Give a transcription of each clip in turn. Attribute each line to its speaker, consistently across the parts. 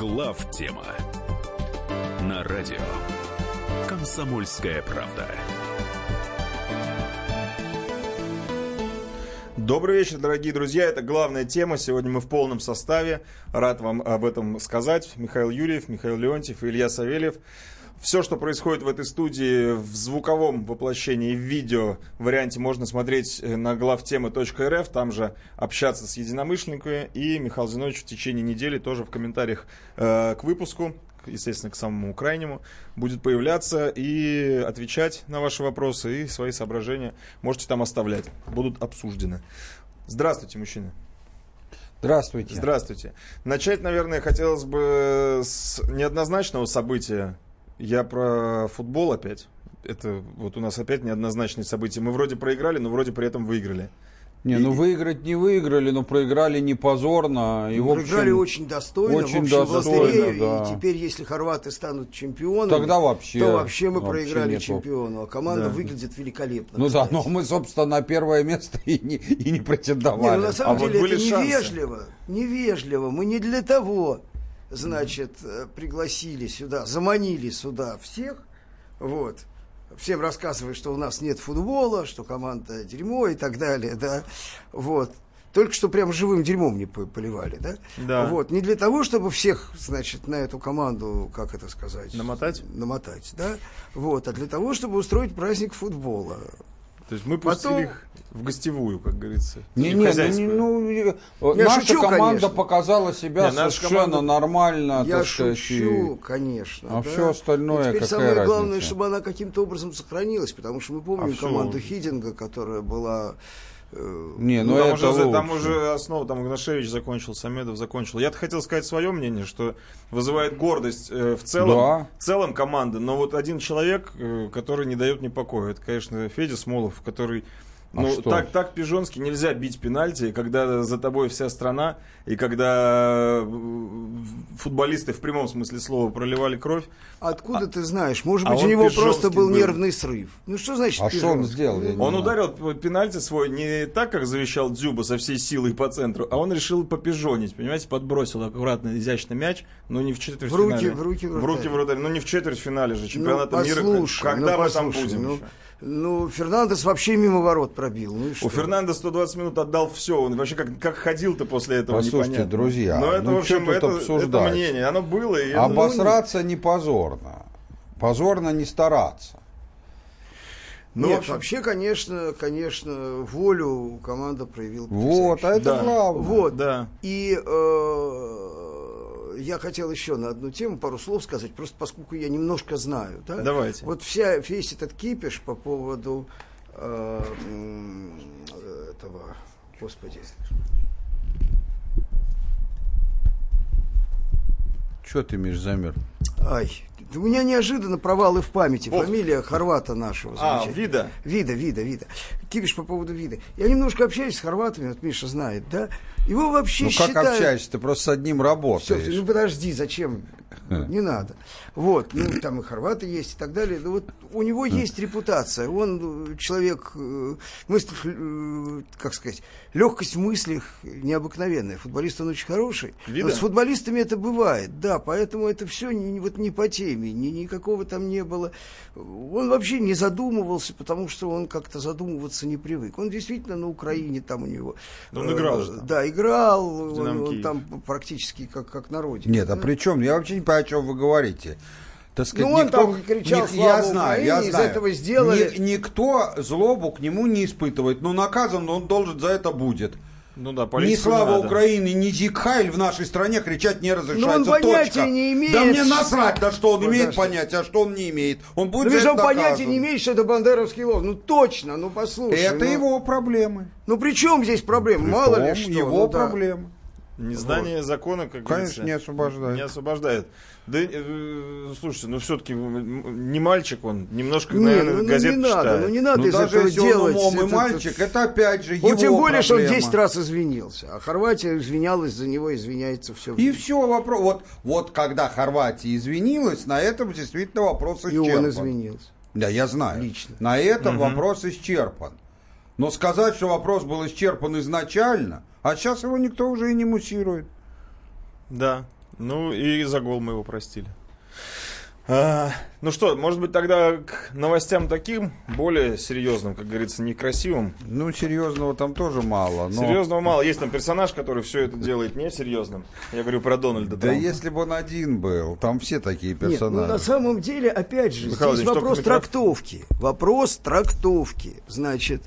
Speaker 1: Глав тема на радио Комсомольская правда.
Speaker 2: Добрый вечер, дорогие друзья. Это главная тема. Сегодня мы в полном составе. Рад вам об этом сказать. Михаил Юрьев, Михаил Леонтьев и Илья Савельев. Все, что происходит в этой студии в звуковом воплощении, в видео варианте можно смотреть на главтемы.рф, там же общаться с единомышленниками. И Михаил Зинович в течение недели тоже в комментариях э, к выпуску, естественно, к самому крайнему, будет появляться и отвечать на ваши вопросы и свои соображения можете там оставлять. Будут обсуждены. Здравствуйте, мужчины.
Speaker 3: Здравствуйте.
Speaker 2: Здравствуйте. Начать, наверное, хотелось бы с неоднозначного события я про футбол опять. Это вот у нас опять неоднозначные события. Мы вроде проиграли, но вроде при этом выиграли.
Speaker 3: Не, ну выиграть не выиграли, но проиграли не позорно.
Speaker 4: И, в общем, проиграли очень достойно,
Speaker 3: очень
Speaker 4: в общем,
Speaker 3: достойно, да.
Speaker 4: И теперь, если хорваты станут чемпионами,
Speaker 3: Тогда вообще,
Speaker 4: то вообще мы
Speaker 3: вообще
Speaker 4: проиграли
Speaker 3: нету.
Speaker 4: чемпиону. А команда
Speaker 2: Да.
Speaker 4: выглядит великолепно.
Speaker 3: Ну да,
Speaker 4: кстати.
Speaker 3: но мы, собственно, на первое место и не, и не
Speaker 4: Не,
Speaker 3: претендовали.
Speaker 4: ну, на самом
Speaker 2: А вот
Speaker 4: деле
Speaker 2: были
Speaker 4: это
Speaker 2: шансы.
Speaker 4: невежливо. Невежливо. Мы не для того, значит, э, пригласили сюда, заманили сюда всех, вот, всем рассказывая, что у нас нет футбола, что команда дерьмо и так далее, да, вот. Только что прям живым дерьмом не по- поливали, да?
Speaker 2: Да.
Speaker 4: Вот, не для того, чтобы всех, значит, на эту команду, как это сказать?
Speaker 2: Намотать?
Speaker 4: Намотать, да? Вот, а для того, чтобы устроить праздник футбола.
Speaker 2: То есть мы пустили
Speaker 4: Потом-
Speaker 2: их в гостевую, как говорится.
Speaker 3: Не,
Speaker 2: И
Speaker 3: не, ну, не, ну, э,
Speaker 4: Я
Speaker 3: наша
Speaker 4: шучу,
Speaker 3: команда
Speaker 4: конечно.
Speaker 3: показала себя
Speaker 2: Не,
Speaker 3: совершенно
Speaker 2: команда-
Speaker 3: нормально,
Speaker 4: Я
Speaker 3: так сказать,
Speaker 4: шучу,
Speaker 3: и-
Speaker 4: конечно.
Speaker 3: А
Speaker 4: да.
Speaker 3: всё остальное
Speaker 4: Но теперь
Speaker 3: какая
Speaker 4: самое главное,
Speaker 3: разница?
Speaker 4: чтобы она каким-то образом сохранилась, потому что мы помним
Speaker 2: А
Speaker 4: команду Хидинга, которая была... э,
Speaker 3: Не, ну,
Speaker 2: Ну, там,
Speaker 3: это
Speaker 2: уже,
Speaker 3: лучше.
Speaker 2: там уже основа, там Игнашевич закончил, Самедов закончил. Я-то хотел сказать свое мнение, что вызывает гордость э, в целом,
Speaker 3: Да.
Speaker 2: в целом команды, но вот один человек, э, который не дает мне покоя, это, конечно, Федя Смолов, который
Speaker 3: А
Speaker 2: ну,
Speaker 3: что?
Speaker 2: так, так пижонски нельзя бить пенальти, когда за тобой вся страна, и когда э, футболисты в прямом смысле слова проливали кровь.
Speaker 4: Откуда ты знаешь? Может
Speaker 2: а
Speaker 4: быть, у
Speaker 2: он
Speaker 4: него просто был
Speaker 2: был.
Speaker 4: нервный срыв. Ну, что значит
Speaker 3: А что он сделал?
Speaker 2: Он ударил пенальти свой не так, как завещал Дзюба со всей силой по центру, а он решил попижонить, понимаете, подбросил аккуратно, изящно мяч, но не в четвертьфинале.
Speaker 4: В руки- в руки
Speaker 2: в
Speaker 4: вратаря.
Speaker 2: руки вратаря. Ну не в четвертьфинале же
Speaker 4: Ну,
Speaker 2: чемпионата мира.
Speaker 4: послушай,
Speaker 2: Когда
Speaker 4: ну,
Speaker 2: мы там будем
Speaker 4: ну,
Speaker 2: еще?
Speaker 4: Ну, Фернандес вообще мимо ворот пробил. Ну?
Speaker 2: У Фернандо 120 минут отдал все. Он вообще как, как ходил-то после этого,
Speaker 3: Послушайте,
Speaker 2: непонятно.
Speaker 3: друзья,
Speaker 2: Но это,
Speaker 3: ну
Speaker 2: в общем, это, это
Speaker 3: обсуждать?
Speaker 2: мнение. Оно было. И это-
Speaker 3: Обосраться не позорно. Позорно не стараться.
Speaker 2: Ну,
Speaker 4: Нет,
Speaker 2: в общем-
Speaker 4: вообще, конечно, конечно, волю команда проявила.
Speaker 3: Вот, а это
Speaker 2: Да.
Speaker 3: главное.
Speaker 4: Вот.
Speaker 2: Да.
Speaker 4: И э, я хотел еще на одну тему пару слов сказать, просто поскольку я немножко знаю. Да?
Speaker 2: Давайте.
Speaker 4: Вот вся, весь этот кипиш по поводу э, этого, господи,
Speaker 3: Че ты, Миш, замер?
Speaker 4: ай, у меня неожиданно провалы в памяти.
Speaker 2: Ох.
Speaker 4: Фамилия Хорвата нашего.
Speaker 2: А, вида.
Speaker 4: Вида, вида, вида. Кипиш по поводу вида. Я немножко общаюсь с хорватами, вот Миша знает, да? Его вообще
Speaker 3: Ну как
Speaker 4: считают...
Speaker 3: общаешься? Ты просто с одним работаешь.
Speaker 4: ну подожди, зачем? Не надо. Вот, ну там и хорваты есть и так далее. Но вот у него есть репутация. Он э, человек, э, мысль, э, как сказать, легкость в мыслях необыкновенная. Футболист он очень хороший.
Speaker 2: Видно?
Speaker 4: Но с футболистами это бывает, да, поэтому это все не, вот не по теме, ни, никакого там не было. Он вообще не задумывался, потому что он как-то задумываться не привык. Он действительно на Украине там у него.
Speaker 2: Он
Speaker 4: э,
Speaker 2: играл же там.
Speaker 4: Да, играл. Он,
Speaker 2: «Динамо
Speaker 4: он
Speaker 2: Киев».
Speaker 4: там практически как, как на родине.
Speaker 3: Нет, а при чем? Я вообще не понимаю, о чем вы говорите. Так сказать,
Speaker 4: Ну, он
Speaker 3: никто,
Speaker 4: там кричал,
Speaker 3: ник-
Speaker 4: «Слава
Speaker 3: я знаю, я
Speaker 4: Украине», из
Speaker 3: знаю.
Speaker 4: этого сделали-
Speaker 3: Ни- никто злобу к нему не испытывает, но наказан он должен за это будет.
Speaker 2: Ну да,
Speaker 3: Ни слава
Speaker 2: надо.
Speaker 3: Украины, ни Зиг Хайль в нашей стране кричать не разрешается.
Speaker 4: Ну, он понятия
Speaker 3: Точка.
Speaker 4: не имеет.
Speaker 3: Да мне насрать, да что он
Speaker 4: Подожди.
Speaker 3: имеет понятие, а что он не имеет. Он будет
Speaker 4: Ну,
Speaker 3: это
Speaker 4: он понятия
Speaker 3: наказан.
Speaker 4: не имеет, что это бандеровский лов. Ну, точно, ну, послушай.
Speaker 3: Это
Speaker 4: ну,
Speaker 3: его проблемы.
Speaker 4: Ну, при чем здесь проблема? Мало ли что.
Speaker 3: Его
Speaker 4: ну, да.
Speaker 2: Незнание закона, как
Speaker 3: Конечно,
Speaker 2: говорится,
Speaker 3: не освобождает.
Speaker 2: Не освобождает. Да, э, слушайте, ну все-таки не мальчик он, немножко,
Speaker 4: Не,
Speaker 2: наверное,
Speaker 4: ну, ну,
Speaker 2: газет
Speaker 4: не надо,
Speaker 2: читает.
Speaker 4: ну не надо
Speaker 3: Ну,
Speaker 4: из
Speaker 3: даже
Speaker 4: этого
Speaker 3: если он
Speaker 4: делать.
Speaker 3: умом и
Speaker 4: это-
Speaker 3: мальчик, это опять же его
Speaker 4: Вот тем более, что он
Speaker 3: проблема.
Speaker 4: 10 раз извинился. А Хорватия извинялась за него, извиняется все
Speaker 3: И все, вопрос. Вот, вот когда Хорватия извинилась, на этом действительно вопрос
Speaker 4: И
Speaker 3: исчерпан.
Speaker 4: он извинился.
Speaker 3: Да, я знаю.
Speaker 4: Лично.
Speaker 3: На этом вопрос исчерпан. Но сказать, что вопрос был исчерпан изначально, а сейчас его никто уже и не муссирует.
Speaker 2: Да. Ну и за гол мы его простили. А, ну что, может быть тогда к новостям таким, более серьезным, как говорится, некрасивым.
Speaker 3: Ну, серьезного там тоже мало. Но...
Speaker 2: Серьезного мало. Есть там персонаж, который все это делает несерьезным. Я говорю про Дональда
Speaker 3: Да
Speaker 2: Трампа.
Speaker 3: если бы он один был, там все такие
Speaker 4: Нет, ну
Speaker 3: персонажи.
Speaker 4: на самом деле, опять же,
Speaker 2: Михаил
Speaker 4: здесь вопрос трактовки. Вопрос трактовки. Значит,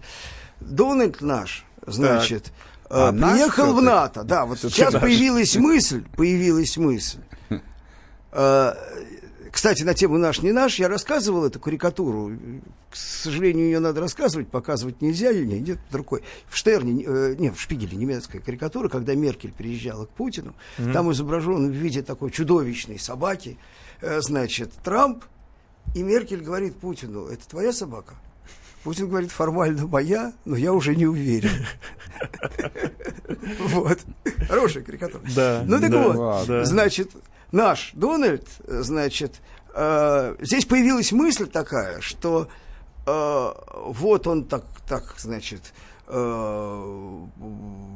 Speaker 4: Дональд наш, значит,
Speaker 3: А
Speaker 4: э,
Speaker 3: наш
Speaker 4: приехал в? НАТО. Да, вот сейчас
Speaker 2: наш.
Speaker 4: появилась мысль, появилась мысль. Э, Кстати, на тему «Наш, не наш» я рассказывал эту карикатуру. К сожалению, ее надо рассказывать, показывать нельзя. Не, нет, другой. В Штерне, э, не, в Шпигеле немецкая карикатура, когда Меркель приезжала к Путину. Там изображен в виде такой чудовищной собаки, э, значит, Трамп. И Меркель говорит Путину, это твоя собака? Путин говорит, формально моя, но я уже не уверен. Вот. Хорошая карикатура.
Speaker 2: Да,
Speaker 4: Ну так вот, значит, наш Дональд, значит, э, здесь появилась мысль такая, что э, вот он так, так, значит,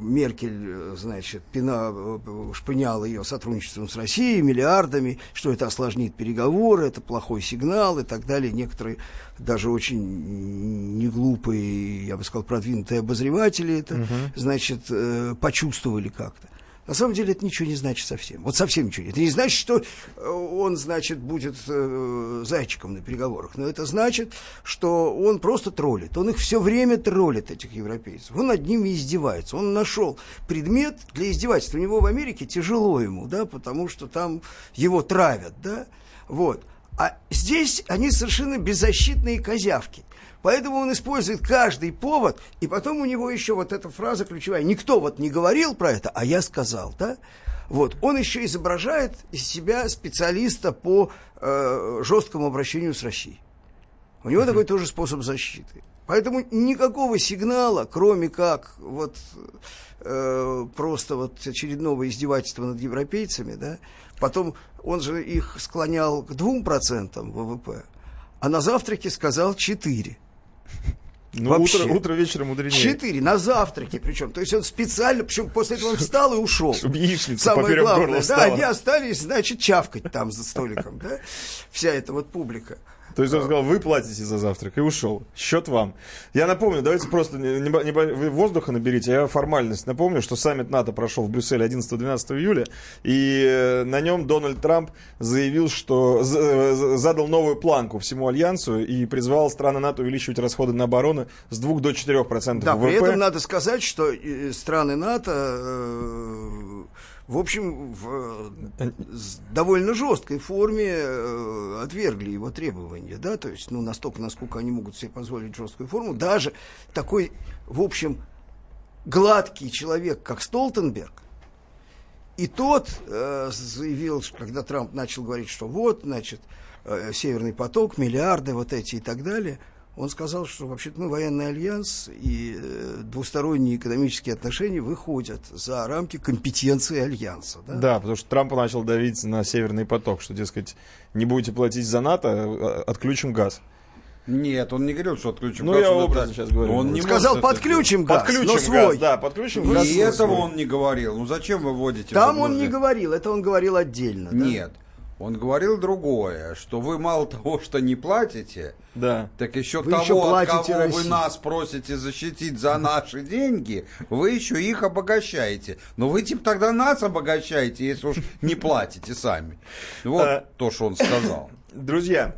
Speaker 4: Меркель, э, значит, пина, э, шпыняла ее сотрудничеством с Россией, миллиардами, что это осложнит переговоры, это плохой сигнал и так далее. Некоторые даже очень неглупые, я бы сказал, продвинутые обозреватели это, значит, э, почувствовали как-то. На самом деле это ничего не значит совсем. Вот совсем ничего. Это не значит, что э, он, значит, будет э, зайчиком на переговорах. Но это значит, что он просто троллит. Он их все время троллит, этих европейцев. Он над ними издевается. Он нашел предмет для издевательства. У него в Америке тяжело ему, да, потому что там его травят, да. Вот. А здесь они совершенно беззащитные козявки. Поэтому он использует каждый повод, и потом у него еще вот эта фраза ключевая. Никто вот не говорил про это, а я сказал, да? Вот. Он еще изображает из себя специалиста по э, жесткому обращению с Россией. У него такой тоже способ защиты. Поэтому никакого сигнала, кроме как вот э, просто вот очередного издевательства над европейцами, да, потом он же их склонял к 2% ВВП, а на завтраке сказал 4.
Speaker 2: Ну,
Speaker 4: Вообще.
Speaker 2: утро, утро вечера мудренее.
Speaker 4: Четыре на завтраке причем. То есть он специально, причем после этого он встал и ушел.
Speaker 2: Чтоб яичница
Speaker 4: Самое главное, да,
Speaker 2: встала.
Speaker 4: они остались, значит, чавкать там за столиком, да, вся эта вот публика.
Speaker 2: То есть он сказал, вы платите за завтрак, и ушел. Счет вам. Я напомню, давайте просто не- вы воздуха наберите, я формальность напомню, что саммит НАТО прошел в Брюсселе 11-12 июля, и э, на нем Дональд Трамп заявил, что э, задал новую планку всему альянсу и призвал страны НАТО увеличивать расходы на оборону с 2 до 4 процентов
Speaker 4: Да,
Speaker 2: ВВП.
Speaker 4: при этом надо сказать, что страны НАТО, э, в общем, в э, довольно жесткой форме э, отвергли его требования, да, то есть, ну, настолько, насколько они могут себе позволить жесткую форму, даже такой, в общем, гладкий человек, как Столтенберг, и тот э, заявил, когда Трамп начал говорить, что вот, значит, э, Северный поток, миллиарды вот эти и так далее, он сказал, что вообще-то мы военный альянс, и э, двусторонние экономические отношения выходят за рамки компетенции альянса. Да?
Speaker 2: Да, потому что Трамп начал давить на Северный поток, что, дескать, не будете платить за НАТО, э, отключим газ.
Speaker 3: Нет, он не говорил, что отключим
Speaker 2: Ну,
Speaker 3: газ,
Speaker 2: я
Speaker 3: он
Speaker 2: образно сейчас говорю.
Speaker 3: Он не
Speaker 4: Сказал,
Speaker 3: может это
Speaker 4: подключим газ,
Speaker 2: Подключим
Speaker 4: но
Speaker 2: газ,
Speaker 4: свой.
Speaker 2: да, подключим
Speaker 3: сделать.
Speaker 2: газ.
Speaker 3: И этого
Speaker 2: свой.
Speaker 3: он не говорил. Ну зачем вы вводите
Speaker 4: Там он не говорил, это он говорил отдельно. да?
Speaker 3: Он говорил другое, что вы мало того, что не платите,
Speaker 2: Да.
Speaker 3: так еще
Speaker 4: Вы
Speaker 3: того,
Speaker 4: еще
Speaker 3: от кого вы
Speaker 4: России.
Speaker 3: нас просите защитить за наши деньги, вы еще их обогащаете. Но вы типа тогда нас обогащаете, если уж не платите сами. Вот
Speaker 2: А.
Speaker 3: то, что он сказал.
Speaker 2: Друзья,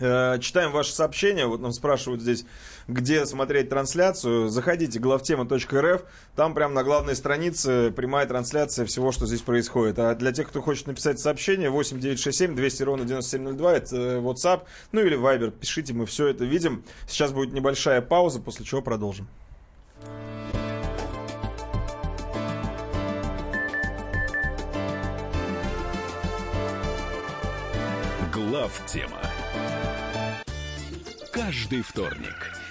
Speaker 2: э, читаем ваши сообщения. Вот нам спрашивают здесь, где смотреть трансляцию. Заходите, главтема.рф. Там прямо на главной странице прямая трансляция всего, что здесь происходит. А для тех, кто хочет написать сообщение, 8967 200 ровно 9702, это э, WhatsApp, ну или Viber. Пишите, мы все это видим. Сейчас будет небольшая пауза, после чего продолжим.
Speaker 1: Глав тема. Каждый вторник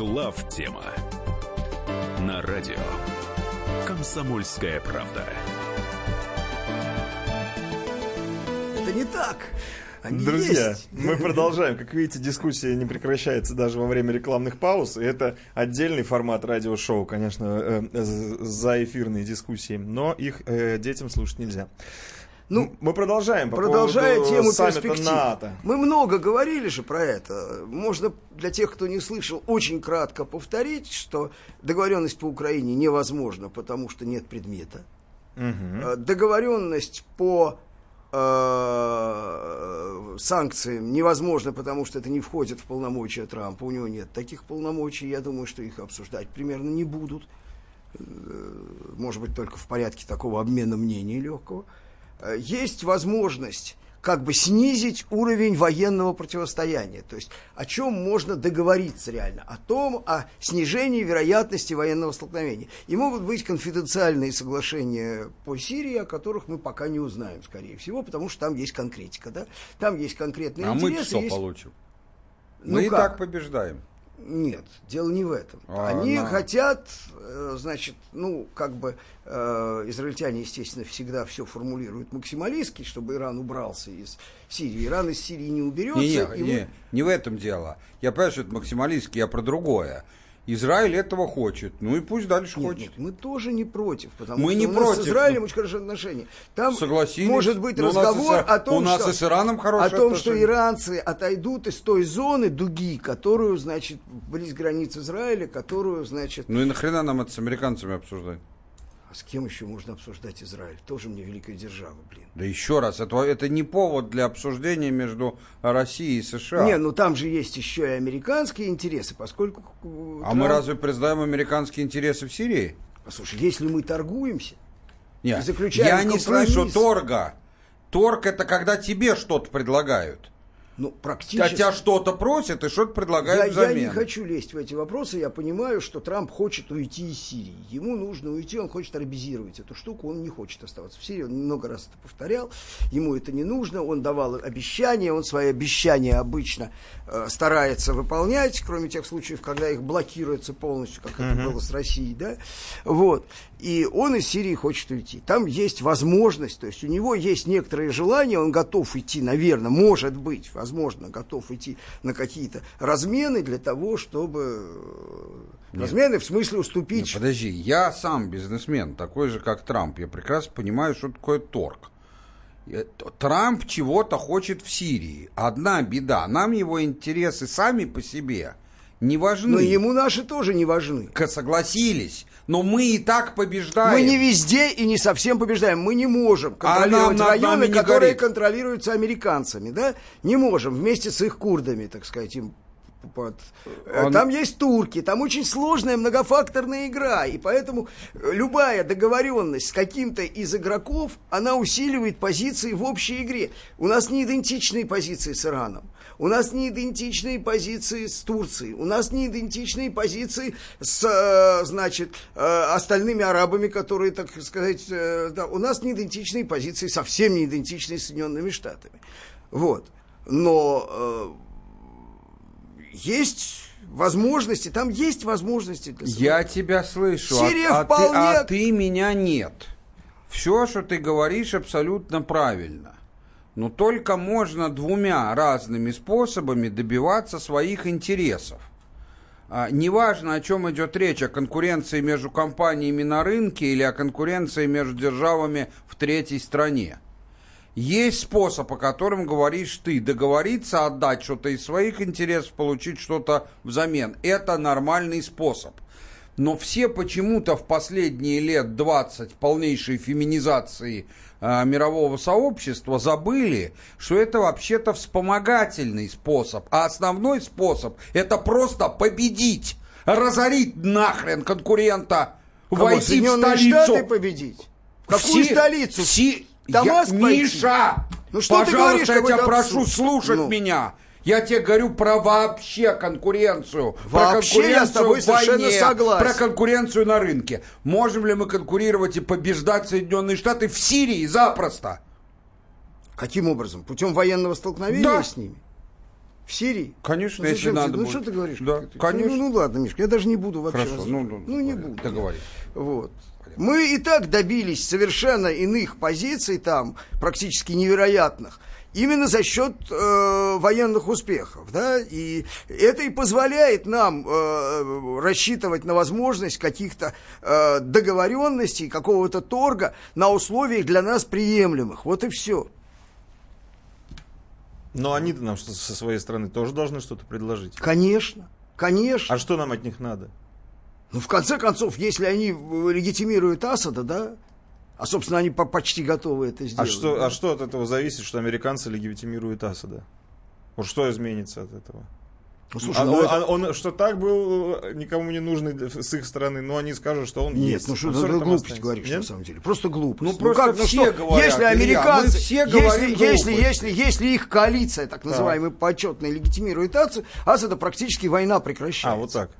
Speaker 1: Глав тема на радио «Комсомольская правда».
Speaker 4: Это не так. Они
Speaker 2: Друзья,
Speaker 4: есть.
Speaker 2: мы продолжаем. Как видите, дискуссия не прекращается даже во время рекламных пауз. И это отдельный формат радиошоу, конечно, э, э, за эфирные дискуссии. Но их э, детям слушать нельзя.
Speaker 4: Ну,
Speaker 2: мы продолжаем. По
Speaker 4: Продолжая
Speaker 2: поводу
Speaker 4: тему перспектив.
Speaker 2: НАТО.
Speaker 4: Мы много говорили же про это. Можно для тех, кто не слышал, очень кратко повторить, что договоренность по Украине невозможна, потому что нет предмета. Э, Договоренность по э, санкциям невозможно, потому что это не входит в полномочия Трампа. У него нет таких полномочий. Я думаю, что их обсуждать примерно не будут. Э, Может быть, только в порядке такого обмена мнений легкого. Э, Есть возможность как бы снизить уровень военного противостояния. То есть о чем можно договориться реально? О том, о снижении вероятности военного столкновения. И могут быть конфиденциальные соглашения по Сирии, о которых мы пока не узнаем, скорее всего, потому что там есть конкретика. Да? Там есть конкретные
Speaker 3: А мы
Speaker 4: интересы.
Speaker 3: что
Speaker 4: есть-
Speaker 3: получим?
Speaker 4: Ну
Speaker 3: мы и
Speaker 4: как?
Speaker 3: так побеждаем.
Speaker 4: Нет, дело не в этом.
Speaker 3: А,
Speaker 4: Они
Speaker 3: на-
Speaker 4: хотят, э, значит, ну, как бы э, израильтяне, естественно, всегда все формулируют максималистски, чтобы Иран убрался из Сирии. Иран из Сирии не уберется.
Speaker 3: Не, не, не,
Speaker 4: мы-
Speaker 3: не в этом дело. Я понимаю, что это максималистский, я про другое. Израиль этого хочет. Ну и пусть дальше
Speaker 4: Нет,
Speaker 3: хочет.
Speaker 4: нет, мы тоже не против, потому
Speaker 3: Мы
Speaker 4: что
Speaker 3: не
Speaker 4: у нас
Speaker 3: против,
Speaker 4: с Израилем очень хорошие отношения. Там
Speaker 3: Согласились.
Speaker 4: может быть разговор
Speaker 3: с-
Speaker 4: о том,
Speaker 3: у нас
Speaker 4: что,
Speaker 3: с Ираном хорошие
Speaker 4: о том, что
Speaker 3: отношения.
Speaker 4: иранцы отойдут из той зоны дуги, которую, значит, близ границ Израиля, которую, значит,
Speaker 3: Ну и нахрена нам это с американцами обсуждать?
Speaker 4: А с кем еще можно обсуждать Израиль? Тоже мне великая держава, блин.
Speaker 3: Да еще раз, это, это не повод для обсуждения между Россией и США.
Speaker 4: Не, ну там же есть еще и американские интересы, поскольку... э,
Speaker 3: а мы
Speaker 4: Трамп-
Speaker 3: разве признаем американские интересы в Сирии?
Speaker 4: Послушай, если мы торгуемся,
Speaker 3: Нет,
Speaker 4: И заключаем
Speaker 3: я не
Speaker 4: компромисс.
Speaker 3: слышу торга. Торг это когда тебе что-то предлагают.
Speaker 4: Ну, практически...
Speaker 3: тебя что-то просят и что-то
Speaker 4: Я,
Speaker 3: предлагают
Speaker 4: я
Speaker 3: взамен.
Speaker 4: не хочу лезть в эти вопросы, я понимаю, что Трамп хочет уйти из Сирии. Ему нужно уйти, он хочет арабизировать эту штуку, он не хочет оставаться в Сирии, он много раз это повторял, ему это не нужно, он давал обещания, он свои обещания обычно э, старается выполнять, кроме тех случаев, когда их блокируется полностью, как это было с Россией, да, вот. И он из Сирии хочет уйти. Там есть возможность, то есть у него есть некоторые желания, он готов идти, наверное, может быть, возможно, готов идти на какие-то размены для того, чтобы... э, Размены в смысле уступить...
Speaker 3: подожди, я сам бизнесмен, такой же, как Трамп. Я прекрасно понимаю, что такое торг. Э, Трамп чего-то хочет в Сирии. Одна беда, нам его интересы сами по себе не важны.
Speaker 4: Но ему наши тоже не важны.
Speaker 3: К- Согласились, но мы и так побеждаем.
Speaker 4: Мы не везде и не совсем побеждаем. Мы не можем контролировать
Speaker 3: нам над
Speaker 4: районы, которые
Speaker 3: горит.
Speaker 4: контролируются американцами, да? Не можем вместе с их курдами, так сказать, им под- Э,
Speaker 3: Он-
Speaker 4: Там есть турки, там очень сложная многофакторная игра, и поэтому э, любая договоренность с каким-то из игроков, она усиливает позиции в общей игре. У нас не идентичные позиции с Ираном, у нас не идентичные позиции с Турцией, у нас не идентичные позиции с, э, значит, э, остальными арабами, которые, так сказать, э, да, у нас не идентичные позиции, совсем не идентичные с Соединенными Штатами. Вот. Но э, есть возможности, там есть возможности для
Speaker 3: Я тебя слышу, а-
Speaker 4: Сирия
Speaker 3: а, ты,
Speaker 4: вполне-
Speaker 3: а ты меня нет. Все, что ты говоришь, абсолютно правильно. Но только можно двумя разными способами добиваться своих интересов. А, неважно, о чем идет речь, о конкуренции между компаниями на рынке или о конкуренции между державами в третьей стране. Есть способ, о котором говоришь ты, договориться, отдать что-то из своих интересов, получить что-то взамен. Это нормальный способ. но все почему-то в последние лет 20 полнейшей феминизации э, мирового сообщества забыли, что это вообще-то вспомогательный способ, а основной способ это просто победить, разорить нахрен конкурента,
Speaker 4: Кого,
Speaker 3: войти в столицу.
Speaker 4: Штаты победить? В какую
Speaker 3: Все-
Speaker 4: столицу?
Speaker 3: все-
Speaker 4: Дамаск
Speaker 3: Я-
Speaker 4: пойти?
Speaker 3: Миша,
Speaker 4: Ну что ты
Speaker 3: пожалуйста,
Speaker 4: говоришь,
Speaker 3: я тебя прошу слушать
Speaker 4: Ну.
Speaker 3: меня. Я тебе говорю про вообще конкуренцию.
Speaker 4: Вообще
Speaker 3: про
Speaker 4: я с тобой
Speaker 3: конкуренцию в
Speaker 4: совершенно
Speaker 3: войне,
Speaker 4: согласен.
Speaker 3: Про конкуренцию на рынке. Можем ли мы конкурировать и побеждать Соединенные Штаты в Сирии запросто?
Speaker 4: Каким образом? Путем военного столкновения
Speaker 3: Да.
Speaker 4: с ними? В Сирии?
Speaker 3: Конечно,
Speaker 4: Ну,
Speaker 3: если надо
Speaker 4: Ну
Speaker 3: будет.
Speaker 4: что ты говоришь?
Speaker 3: Да,
Speaker 4: Ты-
Speaker 3: конечно.
Speaker 4: Ну, ну ладно, Мишка, я даже не буду вообще.
Speaker 3: Хорошо, ну, ну,
Speaker 4: ну не буду.
Speaker 3: Договорились.
Speaker 4: Вот. Мы и так добились совершенно иных позиций там, практически невероятных, именно за счет э, военных успехов, да, и это и позволяет нам э, рассчитывать на возможность каких-то э, договоренностей, какого-то торга на условиях для нас приемлемых. Вот и все.
Speaker 2: Но они-то нам что со своей стороны тоже должны что-то предложить.
Speaker 4: Конечно, конечно.
Speaker 2: А что нам от них надо?
Speaker 4: Ну, в конце концов, если они э, легитимируют Асада, да, а, собственно, они по- почти готовы это
Speaker 2: А
Speaker 4: сделать.
Speaker 2: что,
Speaker 4: да.
Speaker 2: а что от этого зависит, что американцы легитимируют Асада? Вот что изменится от этого?
Speaker 4: Ну, слушай,
Speaker 2: А
Speaker 4: ну
Speaker 2: он,
Speaker 4: это-
Speaker 2: а он что так был э, никому не нужный с их стороны, но они скажут, что он
Speaker 4: Нет,
Speaker 2: есть.
Speaker 4: ну что
Speaker 2: Он
Speaker 4: ты
Speaker 2: равно
Speaker 4: глупость
Speaker 2: останется.
Speaker 4: говоришь,
Speaker 2: Нет?
Speaker 4: на самом деле. Просто глупость.
Speaker 3: Ну, просто все
Speaker 4: что,
Speaker 3: говорят,
Speaker 4: если
Speaker 3: Илья,
Speaker 4: американцы,
Speaker 3: мы все
Speaker 4: если, если, если, если их коалиция, так называемая, почетная, легитимирует Асада, Асада практически война прекращается.
Speaker 2: А, вот так.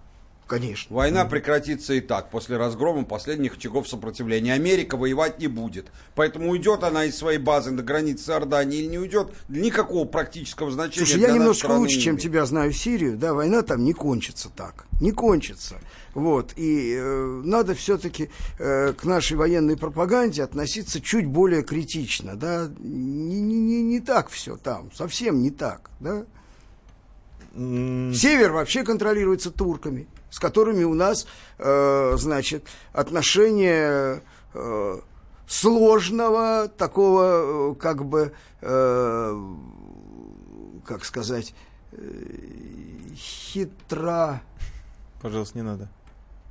Speaker 4: Конечно.
Speaker 3: Война прекратится и так, после разгрома последних очагов сопротивления. Америка воевать не будет. Поэтому уйдет она из своей базы на границе Иордании или не уйдет, никакого практического значения
Speaker 4: Слушай,
Speaker 3: для
Speaker 4: я немножко лучше,
Speaker 3: не
Speaker 4: чем тебя знаю Сирию, да, война там не кончится так, не кончится. Вот, и э, надо все-таки э, к нашей военной пропаганде относиться чуть более критично, да, не, не, не, не так все там, совсем не так, да. Север вообще контролируется турками, с которыми у нас, э, значит, отношения э, сложного, такого, э, как бы, э, как сказать, э, хитро
Speaker 2: Пожалуйста, не надо.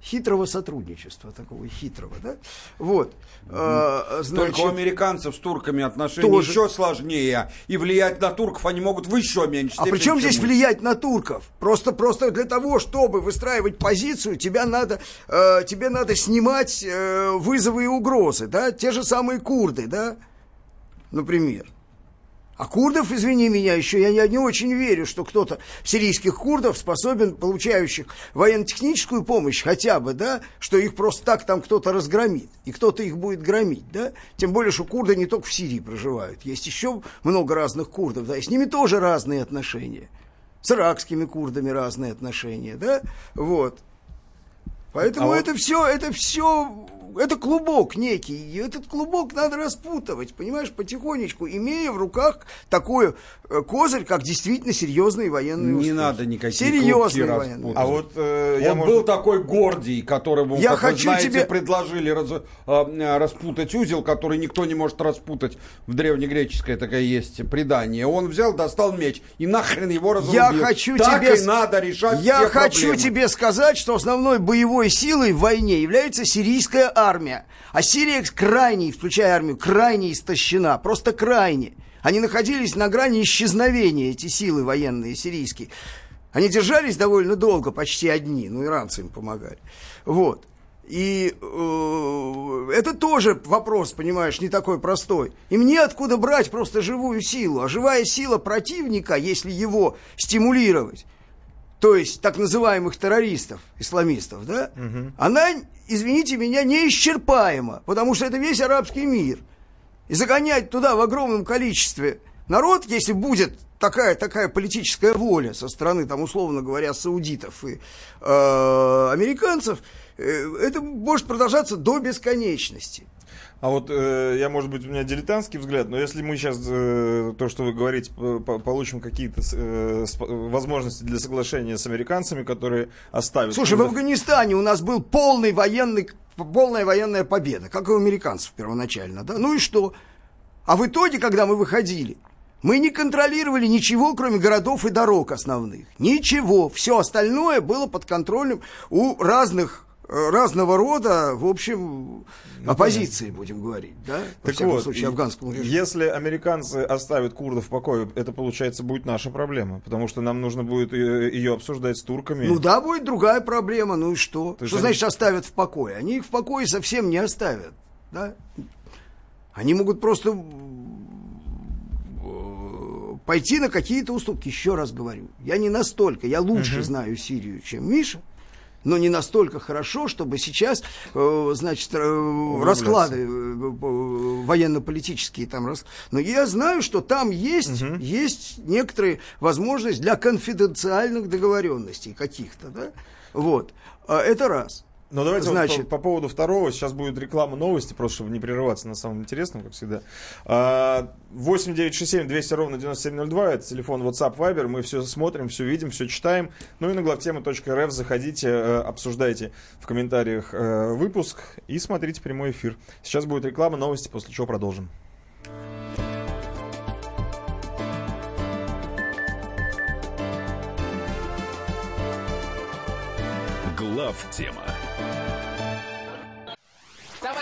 Speaker 4: Хитрого сотрудничества, такого хитрого, да? Вот. Э, значит,
Speaker 3: Только у американцев с турками отношения
Speaker 4: Тоже.
Speaker 3: еще сложнее. И влиять на турков они могут в еще меньшей
Speaker 4: А при чем
Speaker 3: чем
Speaker 4: здесь
Speaker 3: мы.
Speaker 4: влиять на турков? Просто, просто для того, чтобы выстраивать позицию, тебя надо, э, тебе надо снимать э, вызовы и угрозы, да? Те же самые курды, да? Например. А курдов, извини меня, еще я не, не очень верю, что кто-то сирийских курдов способен, получающих военно-техническую помощь хотя бы, да, что их просто так там кто-то разгромит, и кто-то их будет громить, да. Тем более, что курды не только в Сирии проживают, есть еще много разных курдов, да, и с ними тоже разные отношения. С иракскими курдами разные отношения, да, вот. Поэтому
Speaker 2: А вот-
Speaker 4: это все, это все, это клубок некий. И этот клубок надо распутывать, понимаешь, потихонечку, имея в руках такой э, козырь, как действительно серьезные военные
Speaker 3: Не
Speaker 4: успехи.
Speaker 3: надо никакие клубки
Speaker 4: Серьезные военные
Speaker 2: А вот э, я,
Speaker 3: Он
Speaker 2: может,
Speaker 3: был такой Гордий, которому,
Speaker 4: Я
Speaker 3: как вы
Speaker 4: хочу
Speaker 3: знаете,
Speaker 4: тебе-
Speaker 3: предложили раз- а, распутать узел, который никто не может распутать. В древнегреческое такое есть предание. Он взял, достал меч и нахрен его разрубил.
Speaker 4: Я хочу
Speaker 3: так
Speaker 4: тебе...
Speaker 3: и надо решать
Speaker 4: Я
Speaker 3: все
Speaker 4: хочу
Speaker 3: проблемы.
Speaker 4: тебе сказать, что основной боевой силой в войне является сирийская армия. А Сирия крайне, включая армию, крайне истощена. Просто крайне. Они находились на грани исчезновения, эти силы военные сирийские. Они держались довольно долго, почти одни, ну, иранцы им помогали. Вот. И э, это тоже вопрос, понимаешь, не такой простой. Им неоткуда брать просто живую силу. А живая сила противника, если его стимулировать, то есть так называемых террористов, исламистов, да, она, извините меня, неисчерпаема, потому что это весь арабский мир. И загонять туда в огромном количестве народ, если будет такая, такая политическая воля со стороны, там, условно говоря, саудитов и э, американцев, э, это может продолжаться до бесконечности.
Speaker 2: А вот э, я, может быть, у меня дилетантский взгляд, но если мы сейчас э, то, что вы говорите, по- по- получим какие-то э, возможности для соглашения с американцами, которые оставят.
Speaker 4: Слушай, в Афганистане у нас был полный военный, полная военная победа, как и у американцев первоначально, да? Ну и что? А в итоге, когда мы выходили, мы не контролировали ничего, кроме городов и дорог основных. Ничего. Все остальное было под контролем у разных разного рода, в общем, оппозиции, будем говорить, да? Во
Speaker 2: Так
Speaker 4: всяком
Speaker 2: вот,
Speaker 4: случае, афганскому режиму.
Speaker 2: если американцы оставят курдов в покое, это, получается, будет наша проблема. Потому что нам нужно будет э, ее обсуждать с турками.
Speaker 4: Ну да, будет другая проблема, ну и что?
Speaker 2: То
Speaker 4: что
Speaker 2: они-
Speaker 4: значит оставят в покое? Они их в покое совсем не оставят, да? Они могут просто э, пойти на какие-то уступки. Еще раз говорю, я не настолько, я лучше знаю Сирию, чем Миша, но не настолько хорошо, чтобы сейчас, э, значит, э, расклады э, военно-политические там рас... Но я знаю, что там есть, есть некоторые возможности для конфиденциальных договоренностей каких-то, да? Вот. А Это раз.
Speaker 2: Но давайте вот
Speaker 4: Значит-
Speaker 2: по, по поводу второго. Сейчас будет реклама новости, просто чтобы не прерываться на самом интересном, как всегда. А, 8967 200 ровно 9702. Это телефон WhatsApp Viber. Мы все смотрим, все видим, все читаем. Ну и на главтема.рф заходите, э, обсуждайте в комментариях э, выпуск и смотрите прямой эфир. Сейчас будет реклама, новости, после чего продолжим.
Speaker 1: Глав тема.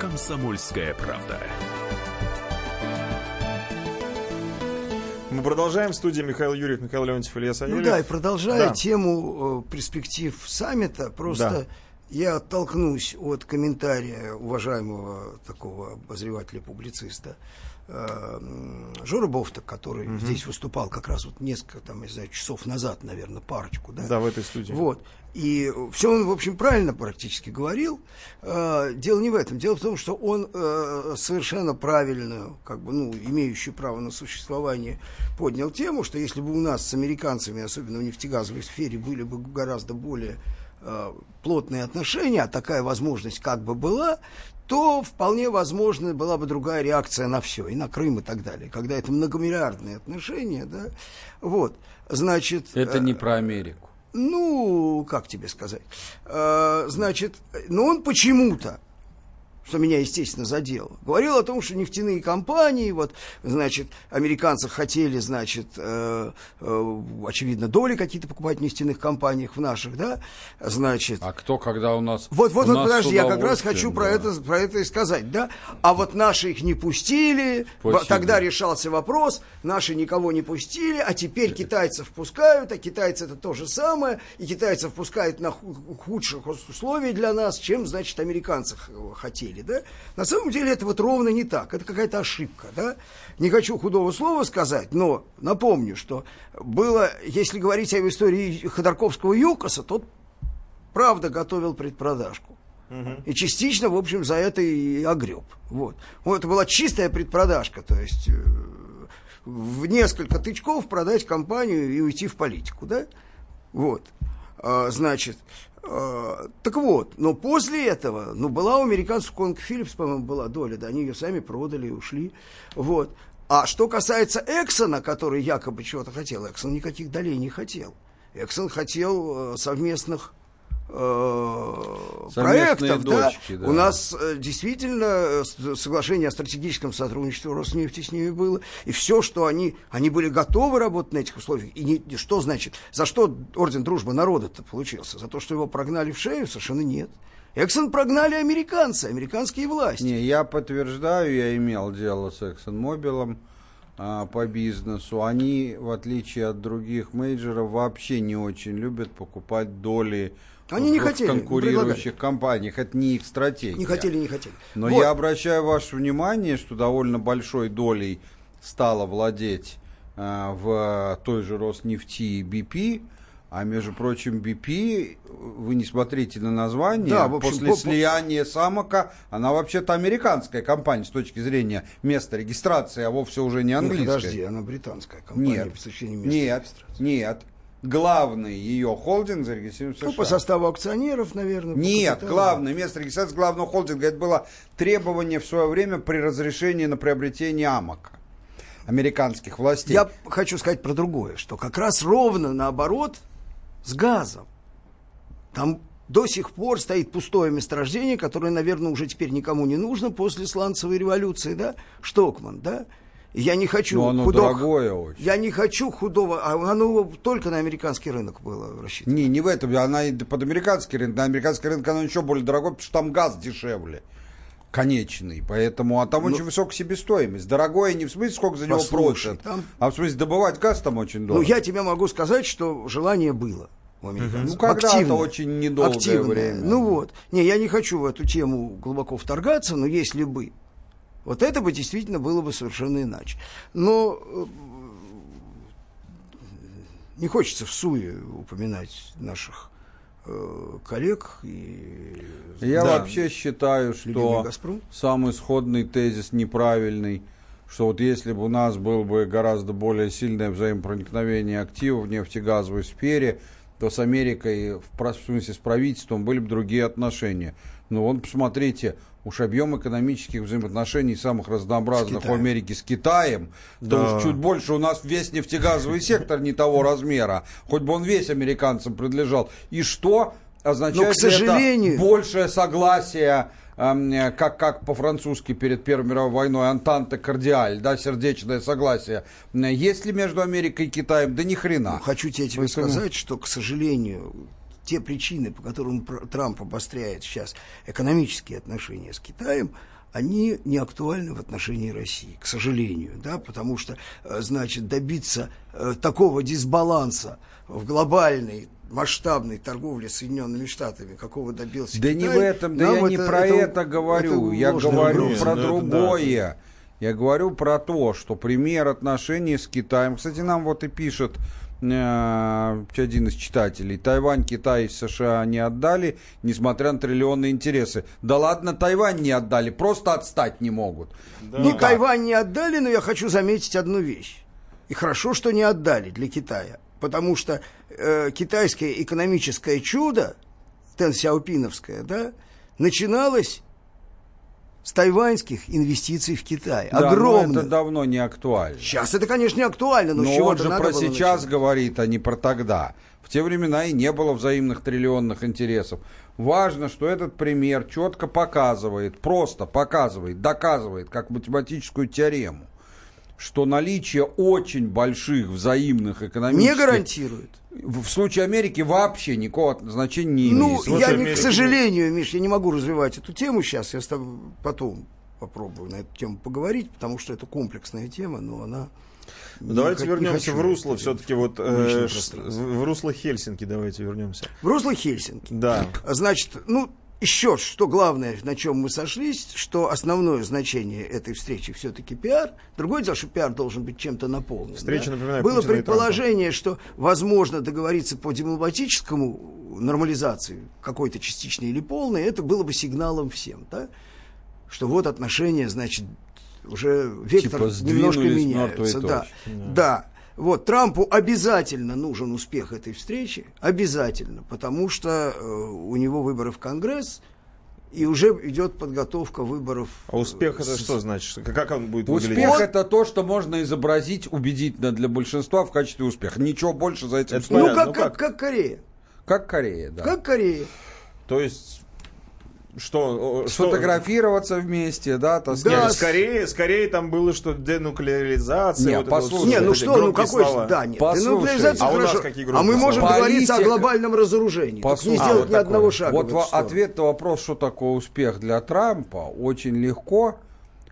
Speaker 1: Комсомольская правда.
Speaker 2: Мы продолжаем. В студии Михаил Юрьев, Михаил Леонтьев, Илья Савельев.
Speaker 4: Ну да, и продолжая
Speaker 2: Да.
Speaker 4: тему э, перспектив саммита, просто
Speaker 2: Да.
Speaker 4: я оттолкнусь от комментария уважаемого такого обозревателя-публициста э, Жора Бофта, который здесь выступал как раз вот несколько, там, не знаю, часов назад, наверное, парочку, да?
Speaker 2: Да, в этой студии.
Speaker 4: Вот. И все он, в общем, правильно практически говорил. Э, дело не в этом. Дело в том, что он э, совершенно правильно, как бы, ну, имеющий право на существование, поднял тему, что если бы у нас с американцами, особенно в нефтегазовой сфере, были бы гораздо более э, плотные отношения, а такая возможность как бы была, то вполне возможно была бы другая реакция на все, и на Крым и так далее. Когда это многомиллиардные отношения, да, вот, значит...
Speaker 3: Это не про Америку.
Speaker 4: Ну, как тебе сказать? Э, значит, но он почему-то, что меня, естественно, задело, говорил о том, что нефтяные компании, вот, значит, американцы хотели, значит, э, э, очевидно, доли какие-то покупать в нефтяных компаниях в наших, да, значит...
Speaker 3: А кто, когда у нас...
Speaker 4: Вот, вот, вот, подожди, я как раз хочу про
Speaker 3: да.
Speaker 4: это, про это и сказать, да? А вот наши их не пустили,
Speaker 3: Спасибо.
Speaker 4: тогда решался вопрос, наши никого не пустили, а теперь китайцев пускают, а китайцы это то же самое, и китайцев пускают на ху- худших условий для нас, чем, значит, американцы х- хотели, да? На самом деле это вот ровно не так, это какая-то ошибка, да? Не хочу худого слова сказать, но напомню, что было, если говорить о истории Ходорковского ЮКОСа, тот правда готовил предпродажку. И частично, в общем, за это и огреб. Вот. Вот это была чистая предпродажка, то есть э, в несколько тычков продать компанию и уйти в политику, да? Вот. А, значит, так вот, но после этого, ну, была у американцев Конг Филлипс, по-моему, была доля, да, они ее сами продали и ушли. Вот. А что касается Эксона, который якобы чего-то хотел, Эксон никаких долей не хотел. Эксон хотел э, совместных проектов, да.
Speaker 3: дочки, да.
Speaker 4: У нас э, действительно э, соглашение о стратегическом сотрудничестве Роснефти с ними было, и все, что они, они были готовы работать на этих условиях. И не, что значит, за что орден дружбы народа-то получился? За то, что его прогнали в шею? Совершенно нет. Эксон прогнали американцы, американские власти.
Speaker 3: Не, я подтверждаю, я имел дело с ExxonMobil а, по бизнесу. Они, в отличие от других мейджеров, вообще не очень любят покупать доли
Speaker 4: Они
Speaker 3: в,
Speaker 4: не
Speaker 3: в
Speaker 4: хотели,
Speaker 3: конкурирующих компаниях. Это не их стратегия.
Speaker 4: Не хотели, не хотели.
Speaker 3: Но
Speaker 4: Вот.
Speaker 3: я обращаю ваше внимание, что довольно большой долей стала владеть а, в той же Роснефти и BP, а между прочим, BP, вы не смотрите на название,
Speaker 4: Да, в общем,
Speaker 3: после
Speaker 4: по-
Speaker 3: слияния с Амака, она вообще-то американская компания с точки зрения места регистрации, а вовсе уже не
Speaker 4: Ну,
Speaker 3: английская.
Speaker 4: подожди, она британская компания.
Speaker 3: Нет,
Speaker 4: по существованию места
Speaker 3: нет,
Speaker 4: регистрации.
Speaker 3: нет. Главный ее холдинг зарегистрирован в США.
Speaker 4: Ну, по составу акционеров, наверное.
Speaker 3: Нет, главное место регистрации главного холдинга это было требование в свое время при разрешении на приобретение Амака американских властей.
Speaker 4: Я хочу сказать про другое, что как раз ровно наоборот с газом. Там до сих пор стоит пустое месторождение, которое, наверное, уже теперь никому не нужно после сланцевой революции, да? Штокман, да? Я не хочу
Speaker 3: Но оно
Speaker 4: худого-
Speaker 3: дорогое очень.
Speaker 4: Я не хочу худого, а оно только на американский рынок было рассчитано.
Speaker 3: Не, не в этом, она и под американский рынок. На американский рынок оно еще более дорогое, потому что там газ дешевле. Конечный. Поэтому, а там очень высокая себестоимость. Дорогое не в смысле, сколько за него
Speaker 4: Ну,
Speaker 3: просят,
Speaker 4: там-
Speaker 3: а в смысле добывать газ там очень
Speaker 4: Ну,
Speaker 3: дорого.
Speaker 4: я тебе могу сказать, что желание было у американцев.
Speaker 3: Ну, когда-то очень недолгое
Speaker 4: Активное.
Speaker 3: время.
Speaker 4: Ну вот. Не, я не хочу в эту тему глубоко вторгаться, но если бы. Вот это бы действительно было бы совершенно иначе. Но э, не хочется в суе упоминать наших э, коллег и
Speaker 3: Я
Speaker 2: Да.
Speaker 3: вообще считаю, что
Speaker 4: «Газпром».
Speaker 3: самый сходный тезис неправильный, что вот если бы у нас было бы гораздо более сильное взаимопроникновение активов в нефтегазовой сфере, то с Америкой, в в смысле с правительством, были бы другие отношения. Ну вон, посмотрите, уж объем экономических взаимоотношений самых разнообразных в. Америке с Китаем, то
Speaker 2: Да.
Speaker 3: уж чуть больше у нас весь нефтегазовый сектор не того размера, хоть бы он весь американцам принадлежал. И что означает
Speaker 4: Но, к
Speaker 3: ли это
Speaker 4: сожалению-
Speaker 3: большее согласие, эм, как, как по-французски перед Первой мировой войной, антанте кардиаль, да, сердечное согласие. Есть ли между Америкой и Китаем? Да ни хрена.
Speaker 4: Хочу тебе, тебе
Speaker 3: Поэтому-
Speaker 4: сказать, что, к сожалению, те причины, по которым Трамп обостряет сейчас экономические отношения с Китаем, они не актуальны в отношении России, к сожалению, да, потому что, э, значит, добиться э, такого дисбаланса в глобальной масштабной торговле с Соединенными Штатами, какого добился
Speaker 3: Да
Speaker 4: Китай,
Speaker 3: не в этом, да я не про это, говорю,
Speaker 4: это
Speaker 3: я говорю
Speaker 4: угроза.
Speaker 3: про
Speaker 2: Ну, это да,
Speaker 3: другое. Я говорю про то, что пример отношений с Китаем, кстати, нам вот и пишет один из читателей, Тайвань, Китай и США не отдали, несмотря на триллионные интересы. Да ладно, Тайвань не отдали, просто отстать не могут.
Speaker 4: Ну, Тайвань не отдали, но я хочу заметить одну вещь. И хорошо, что не отдали для Китая. Потому что э, китайское экономическое чудо, Тен Сяопиновское, да, начиналось с тайваньских инвестиций в Китай.
Speaker 3: Да, но
Speaker 4: Огромных.
Speaker 3: это давно не актуально.
Speaker 4: Сейчас это, конечно, не актуально, но, с
Speaker 3: Но он
Speaker 4: чего-то
Speaker 3: же про сейчас
Speaker 4: начинать.
Speaker 3: говорит, а не про тогда. В те времена и не было взаимных триллионных интересов. Важно, что этот пример четко показывает, просто показывает, доказывает, как математическую теорему, что наличие очень больших взаимных экономических...
Speaker 4: Не гарантирует.
Speaker 3: В случае Америки вообще никакого значения не
Speaker 4: Ну,
Speaker 3: имеет.
Speaker 2: Слушай,
Speaker 4: я, не,
Speaker 2: Америка-
Speaker 4: к сожалению, Миш, я не могу развивать эту тему сейчас. Я с тобой потом попробую на эту тему поговорить, потому что это комплексная тема, но она...
Speaker 2: Ну, Давайте
Speaker 4: не
Speaker 2: вернемся
Speaker 4: хочу
Speaker 2: в русло все-таки вот э, в русло Хельсинки давайте вернемся.
Speaker 4: В русло Хельсинки.
Speaker 2: Да.
Speaker 4: Значит, ну, еще что главное, на чем мы сошлись, что основное значение этой встречи все-таки пиар. Другое дело, что пиар должен быть чем-то наполнен.
Speaker 2: Встреча,
Speaker 4: да?
Speaker 2: напоминаю,
Speaker 4: Было
Speaker 2: Путина
Speaker 4: предположение, что возможно договориться по дипломатическому нормализации, какой-то частичной или полной, это было бы сигналом всем, да? Что вот отношения, значит, уже вектор
Speaker 3: Типа
Speaker 4: немножко меняется. Да,
Speaker 3: точки.
Speaker 4: да. Вот, Трампу обязательно нужен успех этой встречи, обязательно, потому что э, у него выборы в Конгресс, и уже идет подготовка выборов.
Speaker 2: А успех это
Speaker 4: с-
Speaker 2: что значит? Как он будет
Speaker 3: Успех
Speaker 2: выглядеть?
Speaker 3: это то, что можно изобразить убедительно для большинства в качестве успеха. Ничего больше за этим
Speaker 2: Это
Speaker 3: стоит.
Speaker 4: Ну, как,
Speaker 2: ну
Speaker 4: как,
Speaker 2: как?
Speaker 4: как Корея.
Speaker 3: Как Корея, да.
Speaker 4: Как Корея.
Speaker 2: То есть что? о, что-
Speaker 3: Сфотографироваться вместе, да, так
Speaker 2: Нет,
Speaker 3: сказать.
Speaker 2: скорее, скорее там было, что денуклеаризация.
Speaker 3: Не,
Speaker 2: вот вот
Speaker 3: послушай.
Speaker 4: Не, ну что, ну какой...
Speaker 2: слова.
Speaker 4: Да, нет,
Speaker 3: Послушай,
Speaker 4: денуклеаризация
Speaker 2: а у нас
Speaker 4: хорошо.
Speaker 2: какие
Speaker 4: А мы можем
Speaker 3: слова?
Speaker 4: договориться о глобальном разоружении.
Speaker 3: Послушай,
Speaker 4: не
Speaker 3: а,
Speaker 4: сделать
Speaker 3: вот
Speaker 4: ни одного
Speaker 3: такое.
Speaker 4: шага.
Speaker 3: Вот
Speaker 4: в эту
Speaker 3: во-
Speaker 4: сторону.
Speaker 3: ответ на вопрос, что такое успех для Трампа, очень легко, а,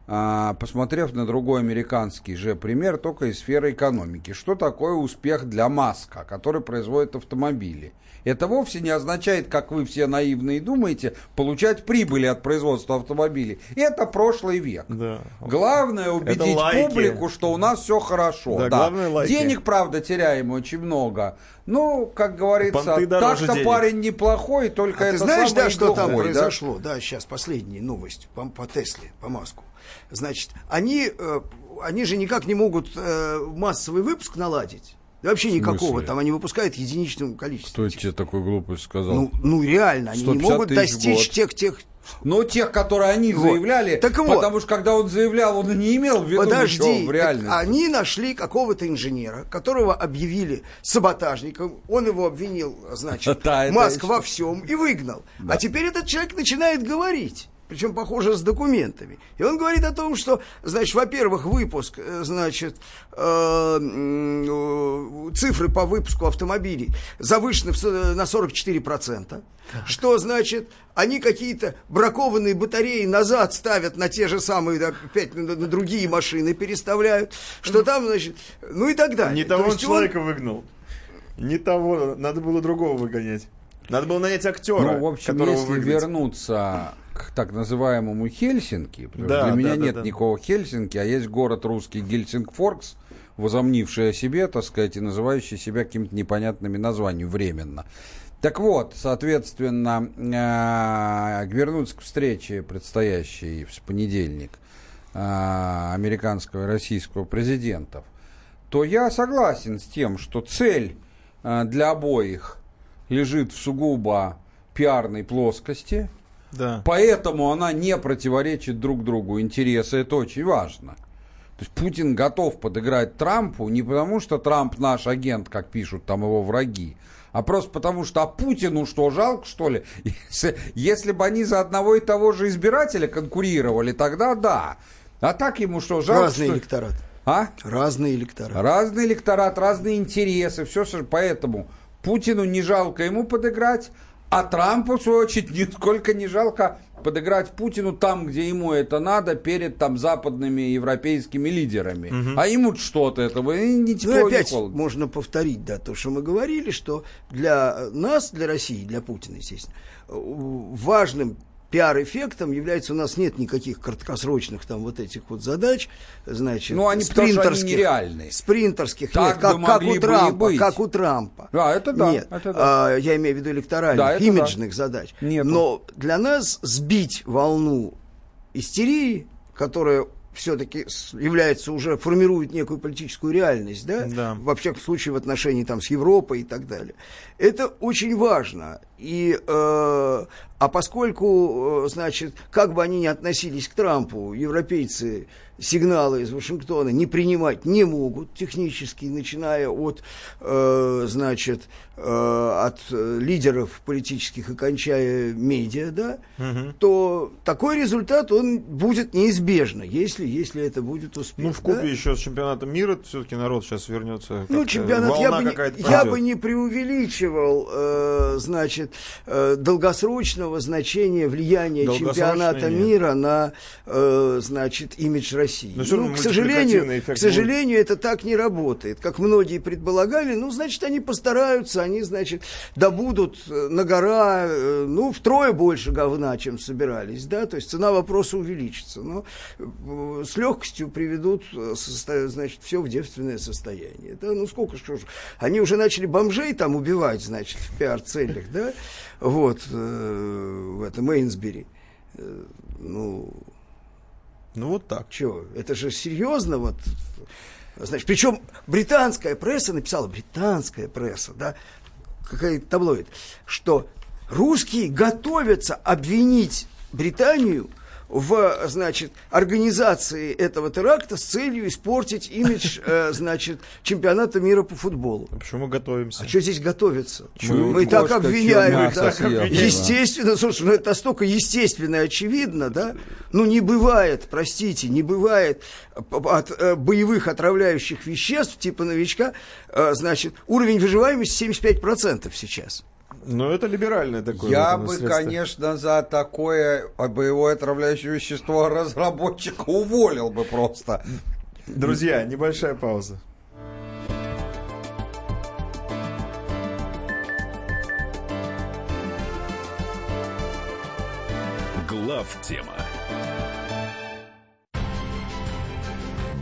Speaker 3: посмотрев на другой американский же пример, только из сферы экономики. Что такое успех для Маска, который производит автомобили? Это вовсе не означает, как вы все наивные думаете, получать прибыли от производства автомобилей. Это прошлый век.
Speaker 2: Да.
Speaker 3: Главное убедить
Speaker 2: лайки.
Speaker 3: публику, что у нас все хорошо.
Speaker 2: Да, главное лайки.
Speaker 3: Денег, правда, теряем очень много. Ну, как говорится, так-то парень неплохой, только
Speaker 4: А
Speaker 3: это
Speaker 4: ты знаешь,
Speaker 3: самое
Speaker 4: да, что там
Speaker 3: глухой, да?
Speaker 4: произошло? Да, сейчас последняя новость по, по Тесле, по Маску. Значит, они, э, они же никак не могут э, массовый выпуск наладить. Да вообще никакого. Там они выпускают единичным количеством.
Speaker 3: Кто тебе такую глупость сказал?
Speaker 4: Ну, ну реально, они не
Speaker 3: 150
Speaker 4: могут достичь
Speaker 3: год.
Speaker 4: тех, тех
Speaker 3: Ну, тех, которые они
Speaker 4: Вот.
Speaker 3: заявляли,
Speaker 4: Так вот.
Speaker 3: потому что когда он заявлял, он и не имел в виду
Speaker 4: Подожди,
Speaker 3: ничего в реальности.
Speaker 4: они нашли какого-то инженера, которого объявили саботажником, он его обвинил, значит,
Speaker 3: Да,
Speaker 4: Маск во всем и выгнал. А теперь этот человек начинает говорить. Причем, похоже, с документами. И он говорит о том, что, значит, во-первых, выпуск, э, значит, э, э, цифры по выпуску автомобилей завышены на 44%. Что, значит, они какие-то бракованные батареи назад ставят на те же самые, опять на, на другие машины переставляют. Что там, значит, ну и так далее.
Speaker 2: Не
Speaker 4: То
Speaker 2: того он
Speaker 4: есть он-
Speaker 2: человека выгнал. Не того. Надо было другого выгонять. Надо было нанять актера,
Speaker 3: Ну, в общем,
Speaker 2: которого
Speaker 3: если
Speaker 2: выгнать.
Speaker 3: вернуться к так называемому Хельсинки, потому
Speaker 2: Да,
Speaker 3: что для меня
Speaker 2: да,
Speaker 3: нет
Speaker 2: да.
Speaker 3: никакого Хельсинки, а есть город русский Гельсингфоркс, возомнивший о себе, так сказать, и называющий себя какими-то непонятными названиями временно. Так вот, соответственно, э, вернуться к встрече предстоящей в понедельник э, американского и российского президентов, то я согласен с тем, что цель э, для обоих лежит в сугубо пиарной плоскости,
Speaker 2: Да.
Speaker 3: поэтому она не противоречит друг другу. Интересы это очень важно. То есть Путин готов подыграть Трампу не потому, что Трамп наш агент, как пишут там его враги, а просто потому, что а Путину что, жалко, что ли? Если, если бы они за одного и того же избирателя конкурировали, тогда да. А так ему что, жалко,
Speaker 4: Разный
Speaker 3: что ли?
Speaker 4: электорат.
Speaker 3: А?
Speaker 4: Разный электорат.
Speaker 3: Разный электорат, разные интересы, все, поэтому Путину не жалко ему подыграть, а Трампу, в свою очередь, нисколько не жалко подыграть Путину там, где ему это надо, перед там западными европейскими лидерами. А ему что-то этого, и тепло,
Speaker 4: Ну, и
Speaker 3: ни
Speaker 4: опять
Speaker 3: холодно.
Speaker 4: можно повторить, да, то, что мы говорили, что для нас, для России, для Путина, естественно, важным пиар-эффектом является, у нас нет никаких краткосрочных там вот этих вот задач, значит,
Speaker 3: Ну, они что они
Speaker 4: спринтерских,
Speaker 3: нереальные.
Speaker 4: спринтерских,
Speaker 3: Так
Speaker 4: нет, как, как у Трампа, как у Трампа.
Speaker 3: Да, это да,
Speaker 4: Нет,
Speaker 3: это да.
Speaker 4: а, я имею в виду электоральных,
Speaker 3: Да,
Speaker 4: имиджных задач.
Speaker 3: Нету.
Speaker 4: Но для нас сбить волну истерии, которая все-таки является уже, формирует некую политическую реальность, да,
Speaker 2: Да.
Speaker 4: во всяком случае в отношении там с Европой и так далее. Это очень важно. И, э, а поскольку, э, значит, как бы они ни относились к Трампу, европейцы сигналы из Вашингтона не принимать не могут технически, начиная от, э, значит, э, от лидеров политических и кончая медиа, да, то такой результат, он будет неизбежно, если, если это будет успех.
Speaker 2: Ну, в
Speaker 4: да?
Speaker 2: купе еще с чемпионатом мира все-таки народ сейчас вернется.
Speaker 4: Ну, чемпионат я бы, не, я бы не преувеличивал, э, значит, э, долгосрочного значения влияния чемпионата
Speaker 2: нет.
Speaker 4: мира на, э, значит, имидж России.
Speaker 2: Но
Speaker 4: ну, к сожалению, к сожалению, это так не работает. Как многие предполагали, ну, значит, они постараются, они, значит, добудут на гора, э, ну, втрое больше говна, чем собирались, да, то есть цена вопроса увеличится. Но э, с легкостью приведут, значит, все в девственное состояние. Да, ну, сколько ж, они уже начали бомжей там убивать, значит, в пиар-целях, да, вот, э, в этом Эйнсбери. Э, Ну,
Speaker 2: Ну, вот так.
Speaker 4: Че, это же серьезно, вот. Значит, причем британская пресса написала, британская пресса, да, какая таблоид, что русские готовятся обвинить Британию в, значит, организации этого теракта с целью испортить имидж, э, значит, чемпионата мира по футболу.
Speaker 2: А почему мы готовимся?
Speaker 4: А что здесь готовиться?
Speaker 3: Чё,
Speaker 4: Мы и так обвиняем, да. Естественно, слушай, ну это настолько естественно и очевидно, да? Ну не бывает, простите, не бывает от э, боевых отравляющих веществ типа новичка, э, значит, уровень выживаемости 75% сейчас.
Speaker 2: Ну, это либеральное такое.
Speaker 3: Я бы,
Speaker 2: средство.
Speaker 3: конечно, за такое боевое отравляющее вещество разработчика уволил бы просто.
Speaker 2: Друзья, небольшая пауза.
Speaker 1: Глав тема.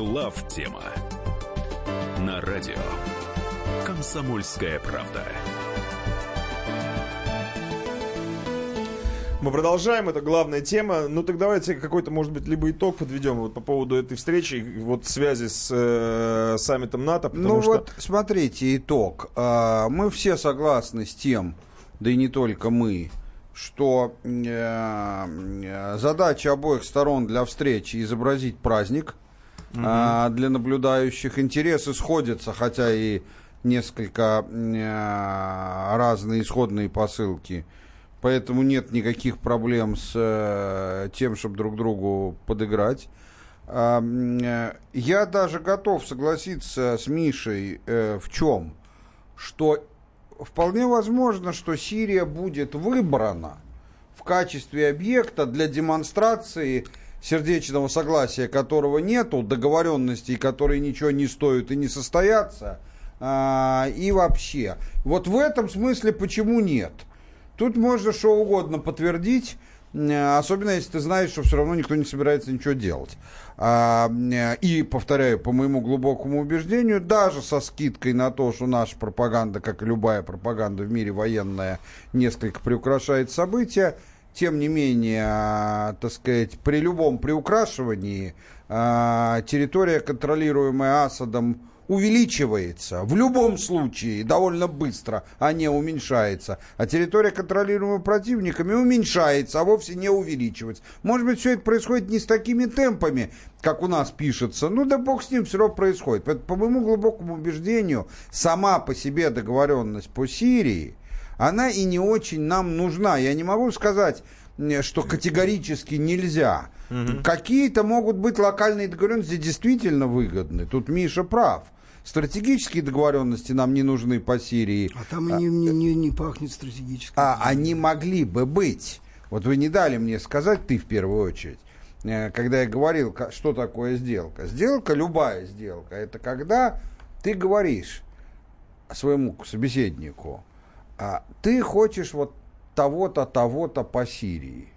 Speaker 1: Глав тема на радио Комсомольская правда.
Speaker 2: Мы продолжаем, это главная тема. Ну так давайте какой-то, может быть, либо итог подведем вот по поводу этой встречи, вот в связи с э, саммитом НАТО. Потому
Speaker 3: Ну
Speaker 2: что...
Speaker 3: вот, смотрите, итог. А, Мы все согласны с тем, да и не только мы, что э, э, задача обоих сторон для встречи изобразить праздник а, для наблюдающих. Интересы сходятся, хотя и несколько э, разные исходные посылки. Поэтому нет никаких проблем с э, тем, чтобы друг другу подыграть. А, э, Я даже готов согласиться с Мишей э, в чем? Что вполне возможно, что Сирия будет выбрана в качестве объекта для демонстрации сердечного согласия, которого нету, договоренностей, которые ничего не стоят и не состоятся, а, и вообще. Вот в этом смысле почему нет? Тут можно что угодно подтвердить, особенно если ты знаешь, что все равно никто не собирается ничего делать. А, И, повторяю, по моему глубокому убеждению, даже со скидкой на то, что наша пропаганда, как и любая пропаганда в мире военная, несколько приукрашает события, тем не менее, а, так сказать, при любом приукрашивании а, территория, контролируемая Асадом, увеличивается. В любом случае, довольно быстро, а не уменьшается. А территория, контролируемая противниками, уменьшается, а вовсе не увеличивается. Может быть, все это происходит не с такими темпами, как у нас пишется. Ну да бог с ним, все равно происходит. Поэтому, по моему глубокому убеждению, сама по себе договоренность по Сирии, она и не очень нам нужна. Я не могу сказать, э, что категорически нельзя. Какие-то могут быть локальные договоренности действительно выгодны. Тут Миша прав. Стратегические договоренности нам не нужны по Сирии.
Speaker 4: А там и не, не, не, не пахнет стратегически.
Speaker 3: А они могли бы быть. Вот вы не дали мне сказать, ты в первую очередь, э, когда я говорил, что такое сделка. Сделка, любая сделка, это когда ты говоришь своему собеседнику, а, ты хочешь вот того-то, того-то по Сирии.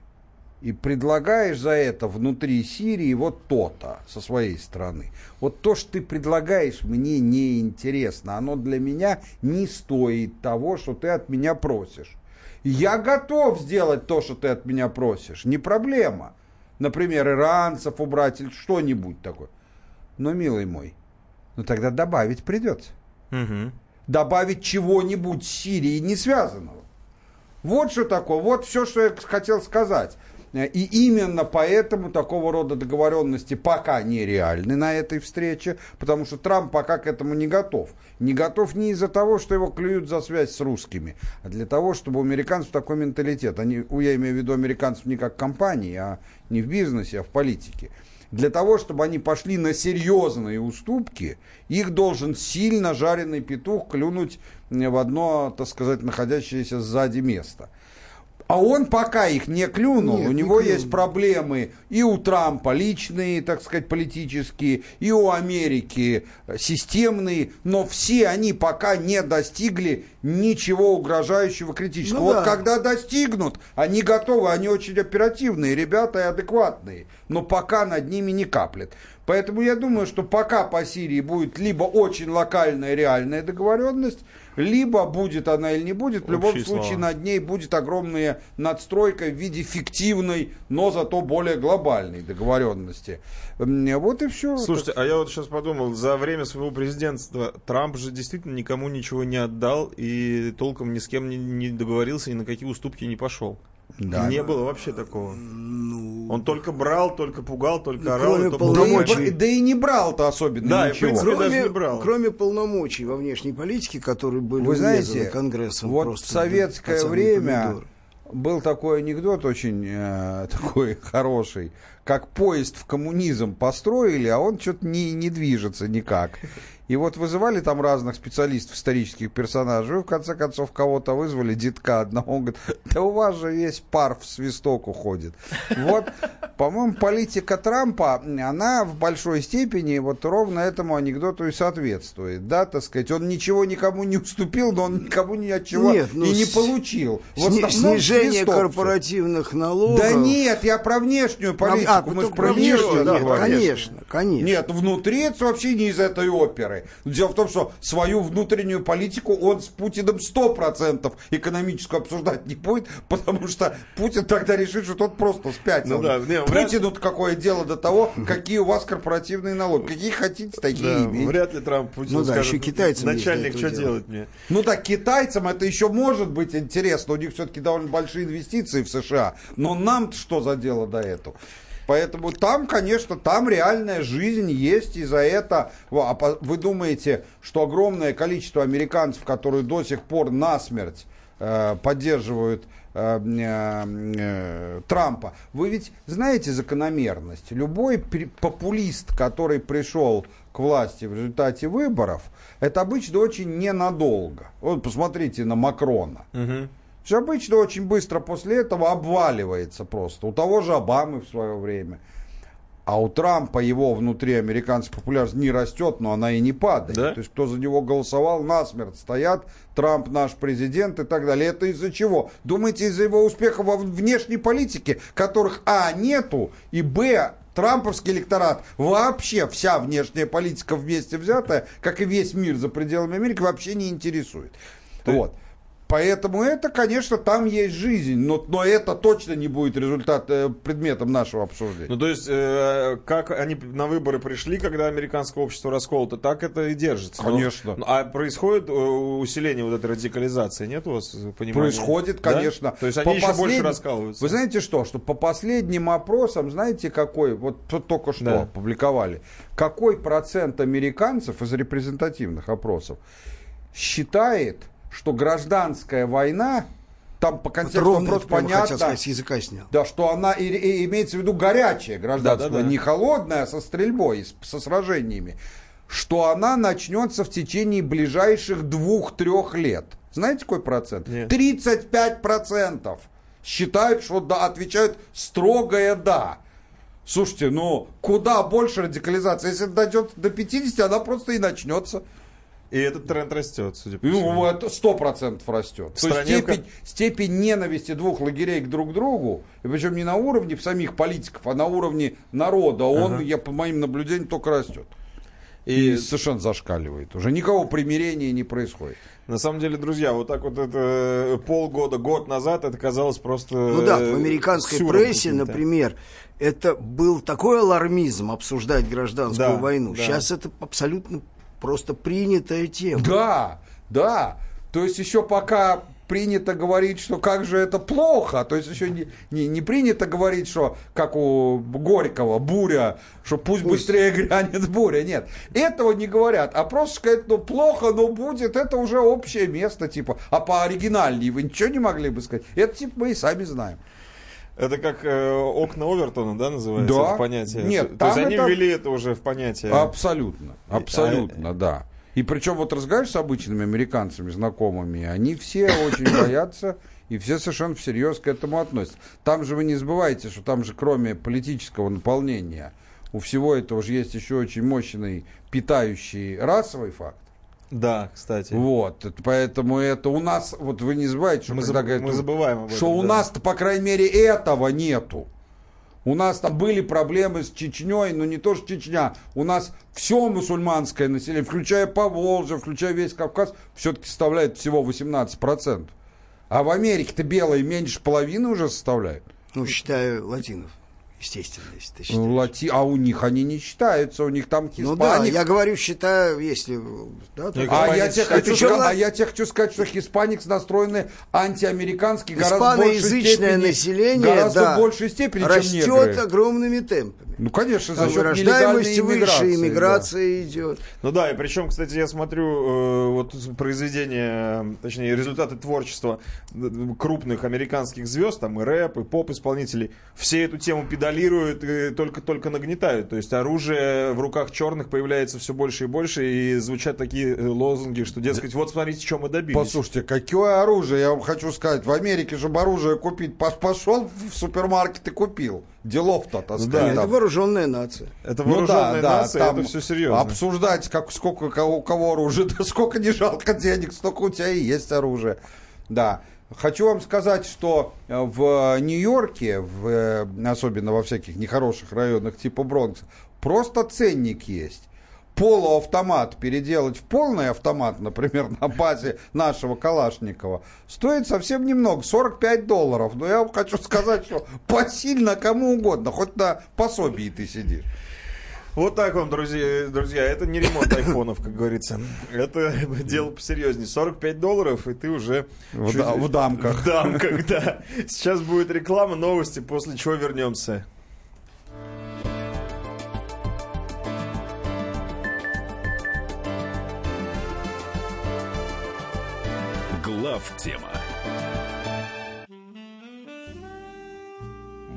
Speaker 3: И предлагаешь за это внутри Сирии вот то-то со своей стороны. Вот то, что ты предлагаешь, мне не интересно. Оно для меня не стоит того, что ты от меня просишь. Я готов сделать то, что ты от меня просишь. Не проблема. Например, иранцев убрать или что-нибудь такое. Но, милый мой, ну тогда добавить придется.
Speaker 2: Мгм.
Speaker 3: Добавить чего-нибудь с Сирией не связанного. Вот что такое, вот все, что я хотел сказать. И именно поэтому такого рода договоренности пока нереальны на этой встрече, потому что Трамп пока к этому не готов. Не готов не из-за того, что его клюют за связь с русскими, а для того, чтобы у американцев такой менталитет. Они, я имею в виду американцев не как компании, а не в бизнесе, а в политике. Для того, чтобы они пошли на серьезные уступки, их должен сильно жареный петух клюнуть в одно, так сказать, находящееся сзади место. А он пока их не клюнул,
Speaker 4: Нет,
Speaker 3: у
Speaker 4: не
Speaker 3: него
Speaker 4: клюнул.
Speaker 3: есть проблемы и у Трампа личные, так сказать, политические, и у Америки э, системные, но все они пока не достигли ничего угрожающего критического.
Speaker 4: Ну
Speaker 3: вот
Speaker 4: да.
Speaker 3: когда достигнут, они готовы, они очень оперативные ребята и адекватные, но пока над ними не каплет. Поэтому я думаю, что пока по Сирии будет либо очень локальная реальная договоренность, либо будет она или не будет, в любом
Speaker 2: Общие
Speaker 3: случае
Speaker 2: слова.
Speaker 3: над ней будет огромная надстройка в виде фиктивной, но зато более глобальной договоренности. Вот и все.
Speaker 2: Слушайте, а я вот сейчас подумал, за время своего президентства Трамп же действительно никому ничего не отдал и толком ни с кем не, не договорился, ни на какие уступки не пошел.
Speaker 3: Да.
Speaker 2: Не было вообще такого.
Speaker 4: Ну,
Speaker 2: Он только брал, только пугал, только
Speaker 4: Ну,
Speaker 2: орал.
Speaker 4: кроме
Speaker 2: и то
Speaker 4: полномочий.
Speaker 3: да, и, да не брал-то особенно
Speaker 2: Да, и,
Speaker 3: ничего.
Speaker 2: принципе, даже
Speaker 4: кроме,
Speaker 2: не брал.
Speaker 4: кроме полномочий во внешней политике, которые были
Speaker 3: Вы знаете,
Speaker 4: Конгрессом
Speaker 3: вот
Speaker 4: просто
Speaker 3: в советское время
Speaker 4: помидоры.
Speaker 3: был такой анекдот очень э, такой хороший, как поезд в коммунизм построили, а он что-то не, не движется никак. И вот вызывали там разных специалистов, исторических персонажей, и в конце концов кого-то вызвали, детка одного, он говорит, да у вас же весь пар в свисток уходит. Вот По-моему, политика Трампа, она в большой степени вот ровно этому анекдоту и соответствует. Да, так сказать, он ничего никому не уступил, но он никому ни от чего
Speaker 4: Нет, ну,
Speaker 3: и не получил.
Speaker 4: Сни-
Speaker 3: основном
Speaker 4: снижение корпоративных налогов.
Speaker 3: Да нет, я про внешнюю политику.
Speaker 4: А,
Speaker 3: Мы про внешнюю
Speaker 4: внешнюю, нет, конечно, конечно.
Speaker 3: Нет, внутри это вообще не из этой оперы. Дело в том, что свою внутреннюю политику он с Путиным 100% экономическую обсуждать не будет, потому что Путин тогда решит, что тот просто спятил.
Speaker 2: Ну да, не, вряд-
Speaker 3: Путину какое дело до того, какие у вас корпоративные налоги. Какие хотите, такие
Speaker 2: Да,
Speaker 3: имейте.
Speaker 2: вряд ли Трамп Путину
Speaker 4: Ну да,
Speaker 2: скажет,
Speaker 4: еще китайцам
Speaker 2: начальник, что делать мне?
Speaker 3: Ну так, китайцам это еще может быть интересно, у них все-таки довольно большие инвестиции в США, но нам что за дело до этого? Поэтому там, конечно, там реальная жизнь есть, и за это... А вы думаете, что огромное количество американцев, которые до сих пор насмерть э, поддерживают э, э, э, Трампа, вы ведь знаете закономерность. Любой популист, который пришел к власти в результате выборов, это обычно очень ненадолго. Вот посмотрите на Макрона. Все обычно очень быстро после этого обваливается просто. У того же Обамы в свое время. А у Трампа его внутри американской популярность не растет, но она и не падает.
Speaker 2: Да?
Speaker 3: То есть кто за него голосовал, насмерть стоят. Трамп наш президент и так далее. Это из-за чего? Думаете, из-за его успеха во внешней политике, которых А нету, и Б Трамповский электорат, вообще вся внешняя политика вместе взятая, как и весь мир за пределами Америки, вообще не интересует. Вот. Поэтому это, конечно, там есть жизнь, но, но это точно не будет результат, э, предметом нашего обсуждения.
Speaker 2: Ну, то есть, э, как они на выборы пришли, когда американское общество расколото, так это и держится. Но-
Speaker 3: Конечно.
Speaker 2: ну, а происходит э, усиление вот этой радикализации, нет у вас понимания?
Speaker 3: Происходит,
Speaker 2: Да?
Speaker 3: конечно.
Speaker 2: То есть,
Speaker 3: По
Speaker 2: они еще больше
Speaker 3: последним-
Speaker 2: раскалываются.
Speaker 3: Вы знаете что, что по последним опросам, знаете какой, вот только что
Speaker 2: Да.
Speaker 3: опубликовали, какой процент американцев из репрезентативных опросов считает, что гражданская война, там по
Speaker 4: Вот
Speaker 3: контексту
Speaker 4: это прямо
Speaker 3: понятно,
Speaker 4: сказать, с языка снял.
Speaker 3: Да, что она и, и имеется в виду горячая гражданская,
Speaker 2: Да-да-да.
Speaker 3: не холодная, а со стрельбой, с- со сражениями, что она начнется в течение ближайших двух-трех лет. Знаете, какой процент?
Speaker 2: Нет.
Speaker 3: 35 процентов считают, что да, отвечают строгое да. Слушайте, ну куда больше радикализации? Если дойдет до 50, она просто и начнется.
Speaker 2: И этот тренд растет, судя по
Speaker 3: Ну,
Speaker 2: всему.
Speaker 3: это сто процентов растет.
Speaker 2: В
Speaker 3: То есть
Speaker 2: стране, в
Speaker 3: степень, степень ненависти двух лагерей к друг другу, и причем не на уровне самих политиков, а на уровне народа, он, я по моим наблюдениям, только растет. И,
Speaker 2: И
Speaker 3: совершенно зашкаливает. Уже никакого примирения не происходит.
Speaker 2: на самом деле, друзья, вот так вот это э, полгода, год назад это казалось просто...
Speaker 4: Ну да,
Speaker 2: э,
Speaker 4: в американской
Speaker 2: сюром
Speaker 4: прессе, например, это был такой алармизм обсуждать гражданскую
Speaker 2: Да,
Speaker 4: войну.
Speaker 2: да.
Speaker 4: Сейчас это абсолютно просто принятая тема.
Speaker 3: Да, да. То есть еще пока принято говорить, что как же это плохо, то есть еще не, не, не принято говорить, что как у Горького, буря, что пусть, быстрее грянет буря. Нет, этого не говорят, а просто сказать, ну плохо, но будет, это уже общее место, типа, а по оригинальней вы ничего не могли бы сказать. Это типа мы и сами знаем.
Speaker 2: Это как э, окна Овертона, да, называется
Speaker 3: Да.
Speaker 2: это понятие?
Speaker 3: Нет,
Speaker 2: То есть они
Speaker 3: это-
Speaker 2: ввели это уже в понятие.
Speaker 3: Абсолютно, абсолютно, да. И причем вот разговариваешь с обычными американцами, знакомыми, они все очень боятся и все совершенно всерьез к этому относятся. Там же вы не забывайте, что там же кроме политического наполнения у всего этого же есть еще очень мощный питающий расовый факт.
Speaker 2: Да, кстати.
Speaker 3: Вот, это- поэтому это у нас, вот вы не забывайте, что
Speaker 2: Мы
Speaker 3: когда
Speaker 2: заб-
Speaker 3: говорят,
Speaker 2: мы забываем об
Speaker 3: что
Speaker 2: этом,
Speaker 3: у
Speaker 2: да.
Speaker 3: нас-то, по крайней мере, этого нету. У нас там были проблемы с Чечней, но не то, что Чечня. У нас все мусульманское население, включая Поволжье, включая весь Кавказ, все-таки составляет всего 18%. А в Америке-то белые меньше половины уже составляют.
Speaker 4: Ну, считаю латинов, естественно, если ты
Speaker 3: Ну,
Speaker 4: считаешь.
Speaker 3: лати- А у них они не считаются, у них там
Speaker 4: Ну да,
Speaker 3: хиспаник.
Speaker 4: я говорю, считаю, если... Да, так.
Speaker 3: А я, тебе хочу сказать, а я тебе хочу сказать, что хиспаникс настроены антиамерикански гораздо большей
Speaker 4: Испаноязычное
Speaker 3: степени,
Speaker 4: население,
Speaker 3: гораздо
Speaker 4: да,
Speaker 3: большей степени, чем
Speaker 4: растет
Speaker 3: негры.
Speaker 4: огромными темпами.
Speaker 3: Ну, конечно, за счет нелегальной
Speaker 4: выше,
Speaker 3: иммиграции.
Speaker 4: иммиграция идет.
Speaker 2: Ну да, и причем, кстати, я смотрю э, вот произведения, точнее, результаты творчества э, крупных американских звезд, там и рэп, и поп-исполнителей, все эту тему педалируют и только-только нагнетают. То есть оружие в руках черных появляется все больше и больше, и звучат такие э, лозунги, что, дескать, вот смотрите, чем мы
Speaker 3: Да.
Speaker 2: добились.
Speaker 3: Послушайте, какое оружие, я вам хочу сказать, в Америке, чтобы оружие купить, пош- пошел в супермаркет и купил. делов-то, так
Speaker 2: Ну
Speaker 3: сказать.
Speaker 2: да,
Speaker 4: Это
Speaker 3: там.
Speaker 4: вооруженная нация.
Speaker 2: Это
Speaker 3: Ну
Speaker 2: вооруженная
Speaker 3: да, да,
Speaker 2: нация,
Speaker 3: там
Speaker 2: это все серьезно.
Speaker 3: Обсуждать, как, сколько у кого, у кого оружия, да сколько не жалко денег, столько у тебя и есть оружие. Да. Хочу вам сказать, что э, в Нью-Йорке, в, э, особенно во всяких нехороших районах типа Бронкса, просто ценник есть. Полуавтомат переделать в полный автомат, например, на базе нашего Калашникова, стоит совсем немного, 45 долларов. Но я вам хочу сказать, что посильно кому угодно, хоть на пособии ты сидишь.
Speaker 2: Вот так вам, друзья, друзья, это не ремонт айфонов, как говорится. Это дело посерьезнее. 45 долларов, и ты уже...
Speaker 3: В
Speaker 2: чуть-
Speaker 3: да- в дамках.
Speaker 2: В дамках, да. Сейчас будет реклама, новости, после чего вернемся.
Speaker 1: Глав тема.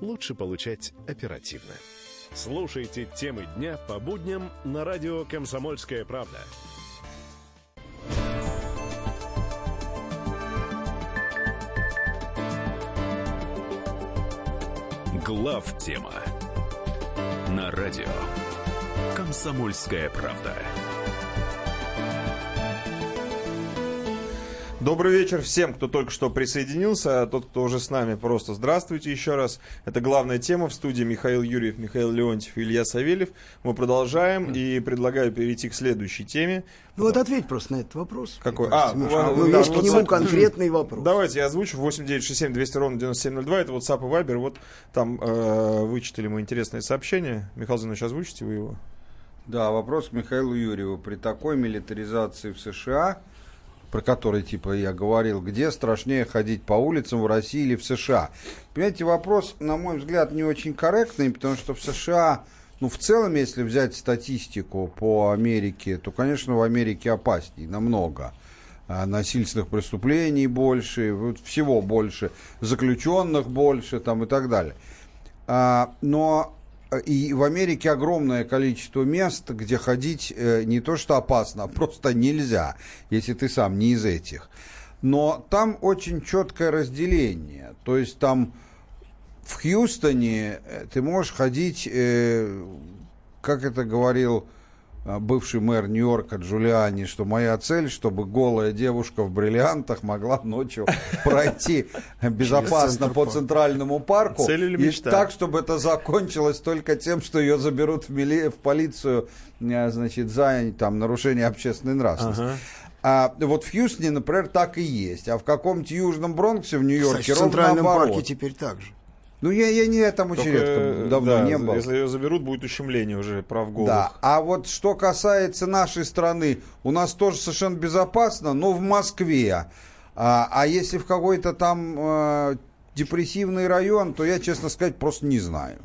Speaker 5: лучше получать оперативно. Слушайте темы дня по будням на радио «Комсомольская правда».
Speaker 1: Глав тема. На радио. Комсомольская правда.
Speaker 2: Добрый вечер всем, кто только что присоединился, а тот, кто уже с нами, просто здравствуйте еще раз. Это главная тема в студии Михаил Юрьев, Михаил Леонтьев и Илья Савельев. Мы продолжаем и предлагаю перейти к следующей теме.
Speaker 4: Ну вот ответь просто на этот вопрос.
Speaker 2: Какой? А,
Speaker 4: Миша. ну,
Speaker 2: да,
Speaker 4: есть
Speaker 2: вот
Speaker 4: к нему конкретный вопрос.
Speaker 2: Давайте я озвучу. 8967 200 ровно 9702. Это WhatsApp и Viber. Вот там э, вычитали мы интересное сообщение. Михаил Зинович, озвучите вы его?
Speaker 3: Да, вопрос к Михаилу Юрьеву. При такой милитаризации в США, про который, типа, я говорил, где страшнее ходить по улицам в России или в США? Понимаете, вопрос, на мой взгляд, не очень корректный, потому что в США, ну, в целом, если взять статистику по Америке, то, конечно, в Америке опаснее намного. А, Насильственных преступлений больше, всего больше, заключенных больше там и так далее. А, но и в Америке огромное количество мест, где ходить э, не то что опасно, а просто нельзя, если ты сам не из этих. Но там очень четкое разделение. То есть там в Хьюстоне э, ты можешь ходить, э, как это говорил э, бывший мэр Нью-Йорка Джулиани, что моя цель, чтобы голая девушка в бриллиантах могла ночью пройти безопасно по центральному парку.
Speaker 2: Цель или
Speaker 3: И
Speaker 2: мечта?
Speaker 3: так, чтобы это закончилось только тем, что ее заберут в, мили- в полицию э, значит, за там, нарушение общественной нравственности.
Speaker 2: Ага.
Speaker 3: А вот в Хьюстоне, например, так и есть. А в каком-то Южном Бронксе в Нью-Йорке
Speaker 4: Кстати, в
Speaker 3: ровно
Speaker 4: Центральном
Speaker 3: наоборот.
Speaker 4: парке теперь так же.
Speaker 3: Ну, я, я не очень
Speaker 2: Только,
Speaker 3: редко, давно
Speaker 2: да,
Speaker 3: не был.
Speaker 2: Если ее заберут, будет ущемление уже прав голых.
Speaker 3: Да, а вот что касается нашей страны, у нас тоже совершенно безопасно, но в Москве. А, а если в какой-то там э, депрессивный район, то я, честно сказать, просто не знаю.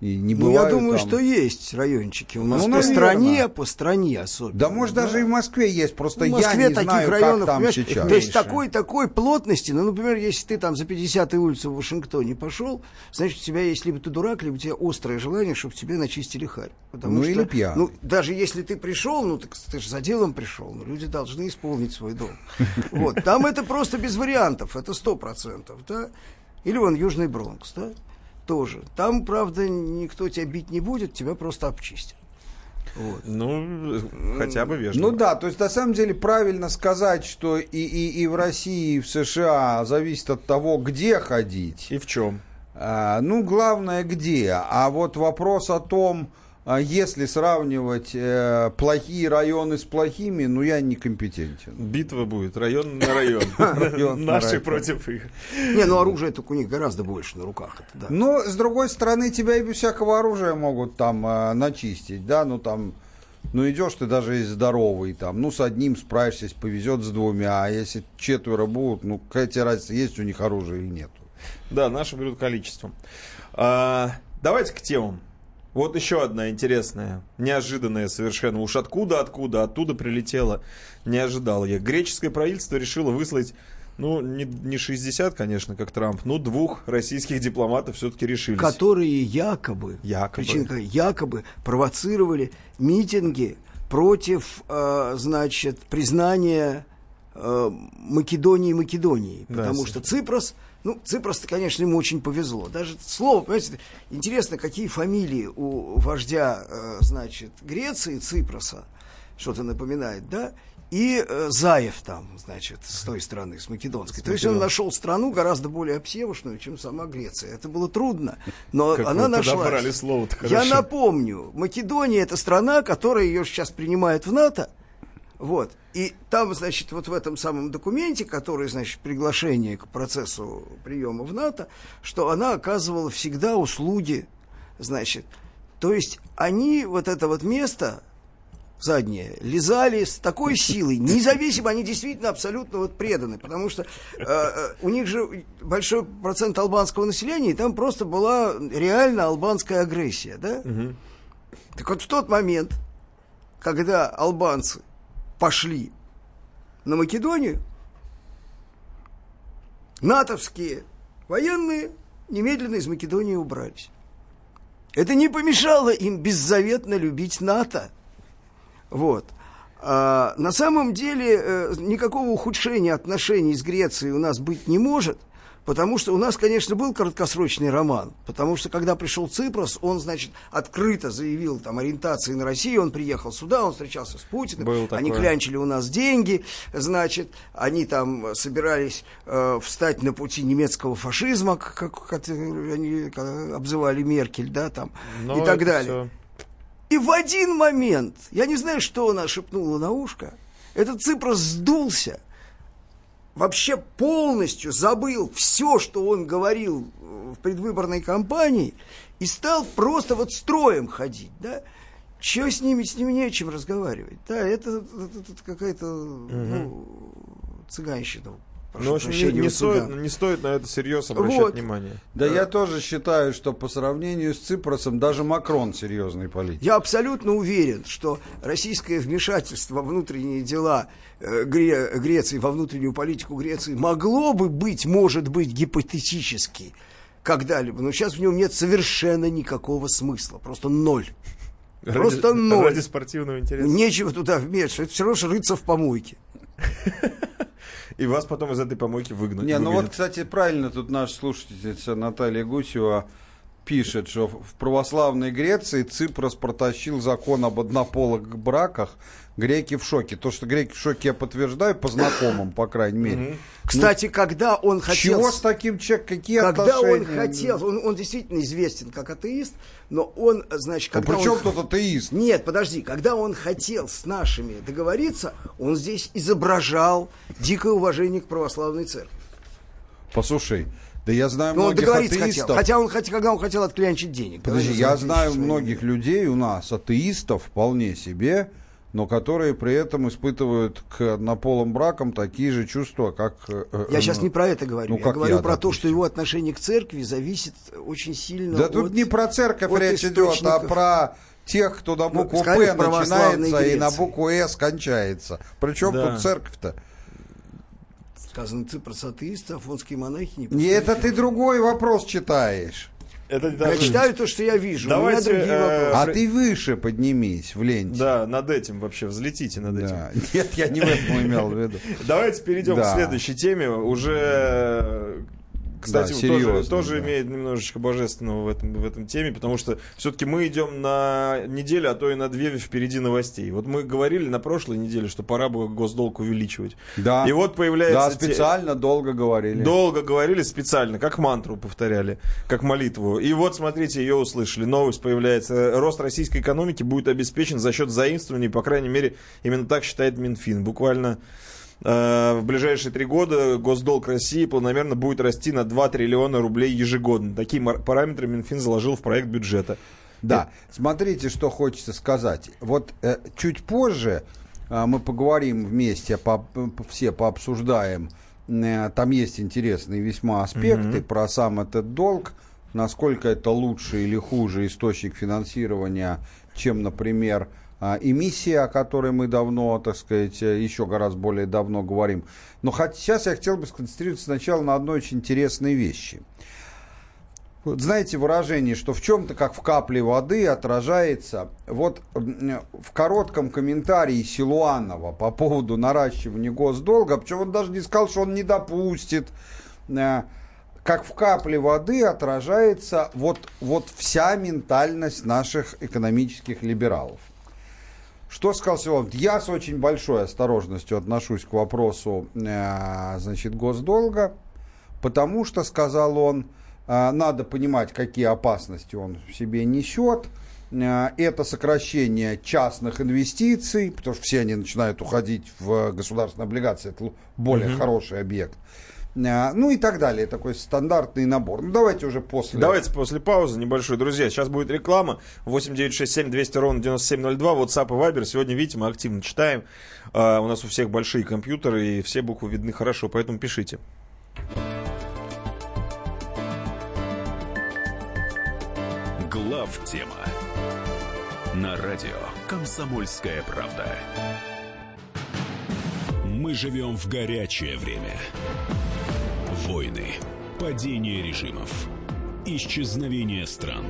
Speaker 3: И не
Speaker 4: Ну, я думаю,
Speaker 3: там.
Speaker 4: что есть райончики. У нас
Speaker 3: Ну,
Speaker 4: по стране, по стране особенно.
Speaker 3: Да, может, даже и в Москве есть, просто
Speaker 4: Ну, в Москве
Speaker 3: я не
Speaker 4: таких
Speaker 3: знаю,
Speaker 4: районов,
Speaker 3: как там сейчас.
Speaker 4: То есть такой, такой плотности, ну, например, если ты там за 50-й улицу в Вашингтоне пошел, значит, у тебя есть либо ты дурак, либо у тебя острое желание, чтобы тебе начистили харь. Потому
Speaker 3: Ну,
Speaker 4: что,
Speaker 3: или пьяный.
Speaker 4: Ну, даже если ты пришел, ну, так ты же за делом пришел, но люди должны исполнить свой долг. Вот, там это просто без вариантов, это сто процентов, да. Или вон Южный Бронкс, да, тоже. Там, правда, никто тебя бить не будет, тебя просто обчистят. Вот.
Speaker 2: Ну, хотя бы вежливо.
Speaker 3: Ну да, то есть на самом деле правильно сказать, что и, и, и в России, и в США зависит от того, где ходить.
Speaker 2: И в чем?
Speaker 3: А, ну, главное, где. А вот вопрос о том, если сравнивать э, плохие районы с плохими, ну, я некомпетентен.
Speaker 2: Битва будет, район на район.
Speaker 3: Район на
Speaker 2: Наши против их.
Speaker 4: Не, ну оружие только у них гораздо больше на руках.
Speaker 3: Но, с другой стороны, тебя и без всякого оружия могут там э, начистить, да, ну, там... Ну, идешь ты даже и здоровый, там, ну, с одним справишься, если повезет с двумя, а если четверо будут, ну, какая тебе разница, есть у них оружие или нет.
Speaker 2: Да, наши берут количеством. А, Давайте к темам. Вот еще одна интересная, неожиданная совершенно. Уж откуда, откуда, оттуда прилетела. Не ожидал я. Греческое правительство решило выслать, ну, не, не 60, конечно, как Трамп, но двух российских дипломатов все-таки решились.
Speaker 4: Которые якобы,
Speaker 2: Якобы.
Speaker 4: причина какая? якобы провоцировали митинги против, э, значит, признания э, Македонии Македонии.
Speaker 2: Да,
Speaker 4: Потому
Speaker 2: с-
Speaker 4: что Ципрос, ну, Ципрос-то, конечно, ему очень повезло. Даже слово, понимаете, интересно, какие фамилии у вождя, э, значит, Греции, Ципроса, что-то напоминает, да? И э, Заев там, значит, с той стороны, с македонской. То есть он нашел страну гораздо более обсевушную, чем сама Греция. Это было трудно, но
Speaker 2: Как
Speaker 4: она
Speaker 2: слово-то
Speaker 4: Я напомню, Македония это страна, которая ее сейчас принимает в НАТО. Вот. И там, значит, вот в этом самом документе, который, значит, приглашение к процессу приема в НАТО, что она оказывала всегда услуги, значит. То есть они вот это вот место заднее лизали с такой силой, независимо, они действительно абсолютно вот преданы, потому что э, э, у них же большой процент албанского населения, и там просто была реально албанская агрессия, да? Так вот в тот момент, когда албанцы пошли на Македонию, натовские военные немедленно из Македонии убрались. Это не помешало им беззаветно любить НАТО. Вот. А, на самом деле э, никакого ухудшения отношений с Грецией у нас быть не может, потому что у нас, конечно, был краткосрочный роман, потому что когда пришел Ципрос, он, значит, открыто заявил там ориентации на Россию, он приехал сюда, он встречался с Путиным, они
Speaker 2: такое.
Speaker 4: клянчили у нас деньги, значит, они там собирались э, встать на пути немецкого фашизма, как, как они э, обзывали Меркель, да, там,
Speaker 2: Но
Speaker 4: и так далее.
Speaker 2: всё-
Speaker 4: И в один момент, я не знаю, что она шепнула на ушко, этот Ципрос сдулся, вообще полностью забыл все, что он говорил э, в предвыборной кампании, и стал просто вот строем ходить, да. Чего с ними, с ними не о чем разговаривать. Да, это, это- это какая-то ну, цыганщина. Прошу
Speaker 2: Ну, в общем, не, не стоит, не стоит на это серьезно обращать
Speaker 4: Вот.
Speaker 2: внимание.
Speaker 3: Да я тоже считаю, что по сравнению с Ципросом даже Макрон серьезный политик.
Speaker 4: Я абсолютно уверен, что российское вмешательство во внутренние дела э, Гре- Греции, во внутреннюю политику Греции могло бы быть, может быть, гипотетически когда-либо, но сейчас в нем нет совершенно никакого смысла, просто ноль. Просто ноль.
Speaker 2: ради спортивного интереса.
Speaker 4: Нечего туда вмешиваться, это все равно, что рыться в помойке.
Speaker 2: И вас потом из этой помойки выгнать.
Speaker 3: Не, ну вот, кстати, правильно тут наша слушательница Наталья Гусева пишет, что в православной Греции Ципрос протащил закон об однополых браках. Греки в шоке. То, что греки в шоке, я подтверждаю по знакомым, по крайней мере.
Speaker 4: Кстати, когда он хотел...
Speaker 3: Чего с таким человеком? Какие
Speaker 4: Когда он
Speaker 3: отношения?
Speaker 4: хотел, он, он действительно известен как атеист, но он, значит,
Speaker 3: А
Speaker 4: когда
Speaker 3: при чем
Speaker 4: он...
Speaker 3: тут атеист?
Speaker 4: Нет, подожди, когда он хотел с нашими договориться, он здесь изображал дикое уважение к православной церкви.
Speaker 3: Послушай, да я знаю
Speaker 4: Но он
Speaker 3: многих атеистов.
Speaker 4: хотел. Хотя он, хотел, когда он хотел отклянчить денег.
Speaker 3: Подожди, я знаю
Speaker 4: своими
Speaker 3: многих людей у нас, атеистов вполне себе, но которые при этом испытывают к однополым бракам такие же чувства, как... э, э,
Speaker 4: Я сейчас
Speaker 3: ну,
Speaker 4: не про это говорю.
Speaker 3: ну,
Speaker 4: я
Speaker 3: как
Speaker 4: говорю
Speaker 3: я,
Speaker 4: про то, что
Speaker 3: допустим.
Speaker 4: его отношение к церкви зависит очень сильно
Speaker 3: Да
Speaker 4: от...
Speaker 3: тут не про церковь речь идет, а про тех, кто на
Speaker 4: Ну,
Speaker 3: букву
Speaker 4: сказали,
Speaker 3: П начинается и на
Speaker 4: Греции.
Speaker 3: букву С кончается. Причем
Speaker 2: Да.
Speaker 3: тут церковь-то?
Speaker 4: Сказано, Ципрос атеист, афонские монахи не
Speaker 3: Не, это ты другой вопрос читаешь.
Speaker 2: Это
Speaker 4: Я
Speaker 2: даже-
Speaker 4: читаю то, что я вижу. у меня
Speaker 2: Давайте,
Speaker 4: другие
Speaker 2: э,
Speaker 4: вопросы.
Speaker 3: А ты выше поднимись в ленте.
Speaker 2: Да, над этим вообще, взлетите над этим.
Speaker 3: Да. Нет, я не в этом имел в виду.
Speaker 2: Давайте перейдем
Speaker 3: Да.
Speaker 2: к следующей теме. Уже, кстати,
Speaker 3: Да,
Speaker 2: тоже,
Speaker 3: серьезно,
Speaker 2: тоже
Speaker 3: да.
Speaker 2: имеет немножечко божественного в этом, в этом теме, потому что все-таки мы идем на неделю, а то и на две впереди новостей. Вот мы говорили на прошлой неделе, что пора бы госдолг увеличивать.
Speaker 3: Да.
Speaker 2: И вот появляется...
Speaker 3: Да,
Speaker 2: те-
Speaker 3: специально долго говорили.
Speaker 2: Долго говорили специально, как мантру повторяли, как молитву. И вот, смотрите, ее услышали. Новость появляется. Рост российской экономики будет обеспечен за счет заимствований, по крайней мере, именно так считает Минфин. Буквально в ближайшие три года госдолг России планомерно будет расти на 2 триллиона рублей ежегодно. Такие параметры Минфин заложил в проект бюджета.
Speaker 3: Да, смотрите, что хочется сказать. Вот э, чуть позже э, мы поговорим вместе, по, все пообсуждаем. Э, там есть интересные весьма аспекты про сам этот долг. насколько это лучше или хуже источник финансирования, чем, например, а, эмиссия, о которой мы давно, так сказать, еще гораздо более давно говорим. Но хоть сейчас я хотел бы сконцентрироваться сначала на одной очень интересной вещи. Вот знаете выражение, что в чем-то, как в капле воды, отражается. Вот в коротком комментарии Силуанова по поводу наращивания госдолга, причем он даже не сказал, что он не допустит, э, как в капле воды отражается вот, вот вся ментальность наших экономических либералов. Что сказал Силуанов? Я с очень большой осторожностью отношусь к вопросу э, значит, госдолга, потому что, сказал он, а, надо понимать, какие опасности он в себе несет. А, это сокращение частных инвестиций, потому что все они начинают уходить в государственные облигации. Это более угу. хороший объект. А, ну и так далее. Такой стандартный набор. Ну давайте уже после.
Speaker 2: Давайте после паузы небольшой. Друзья, сейчас будет реклама. 8967 200 ровно 9702. WhatsApp и Viber. Сегодня, видите, мы активно читаем. У нас у всех большие компьютеры и все буквы видны хорошо, поэтому пишите.
Speaker 1: Глав тема на радио Комсомольская правда. Мы живем в горячее время. Войны, падение режимов, исчезновение стран.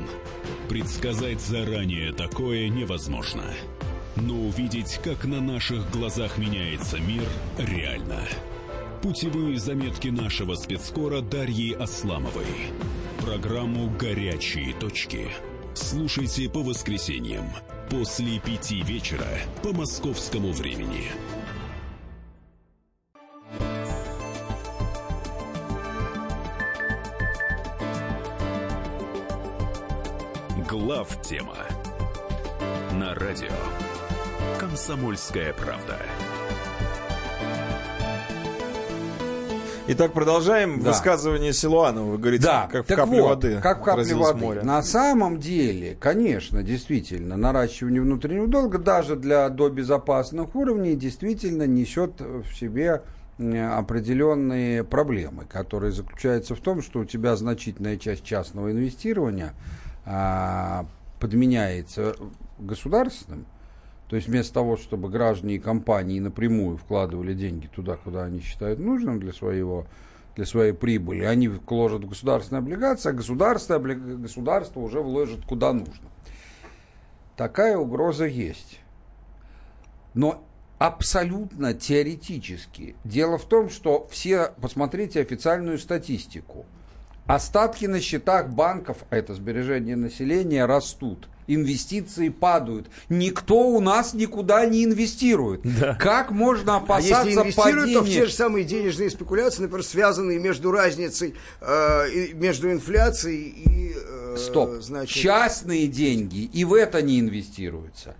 Speaker 1: Предсказать заранее такое невозможно. Но увидеть, как на наших глазах меняется мир, реально. Путевые заметки нашего спецкора Дарьи Асламовой. Программу «Горячие точки» слушайте по воскресеньям после пяти вечера по московскому времени. Глав тема на радио Комсомольская правда.
Speaker 2: Итак, продолжаем да. высказывание Силуанова. Вы говорите,
Speaker 3: да.
Speaker 2: как
Speaker 3: так
Speaker 2: в капле
Speaker 3: вот,
Speaker 2: воды.
Speaker 3: Как в капле воды. Море. На самом деле, конечно, действительно, наращивание внутреннего долга даже для до безопасных уровней действительно несет в себе определенные проблемы, которые заключаются в том, что у тебя значительная часть частного инвестирования а, подменяется государственным, то есть вместо того, чтобы граждане и компании напрямую вкладывали деньги туда, куда они считают нужным для своего для своей прибыли, они вложат в государственные облигации, а государство, государство уже вложит куда нужно. Такая угроза есть. Но абсолютно теоретически. Дело в том, что все, посмотрите официальную статистику. Остатки на счетах банков, а это сбережения населения, растут – инвестиции падают. Никто у нас никуда не инвестирует. Да. Как можно опасаться а если инвестируют, падения?
Speaker 4: то в те же самые денежные спекуляции, например, связанные между разницей, э, между инфляцией и...
Speaker 3: Э, Стоп. Значит... Частные деньги и в это не инвестируются.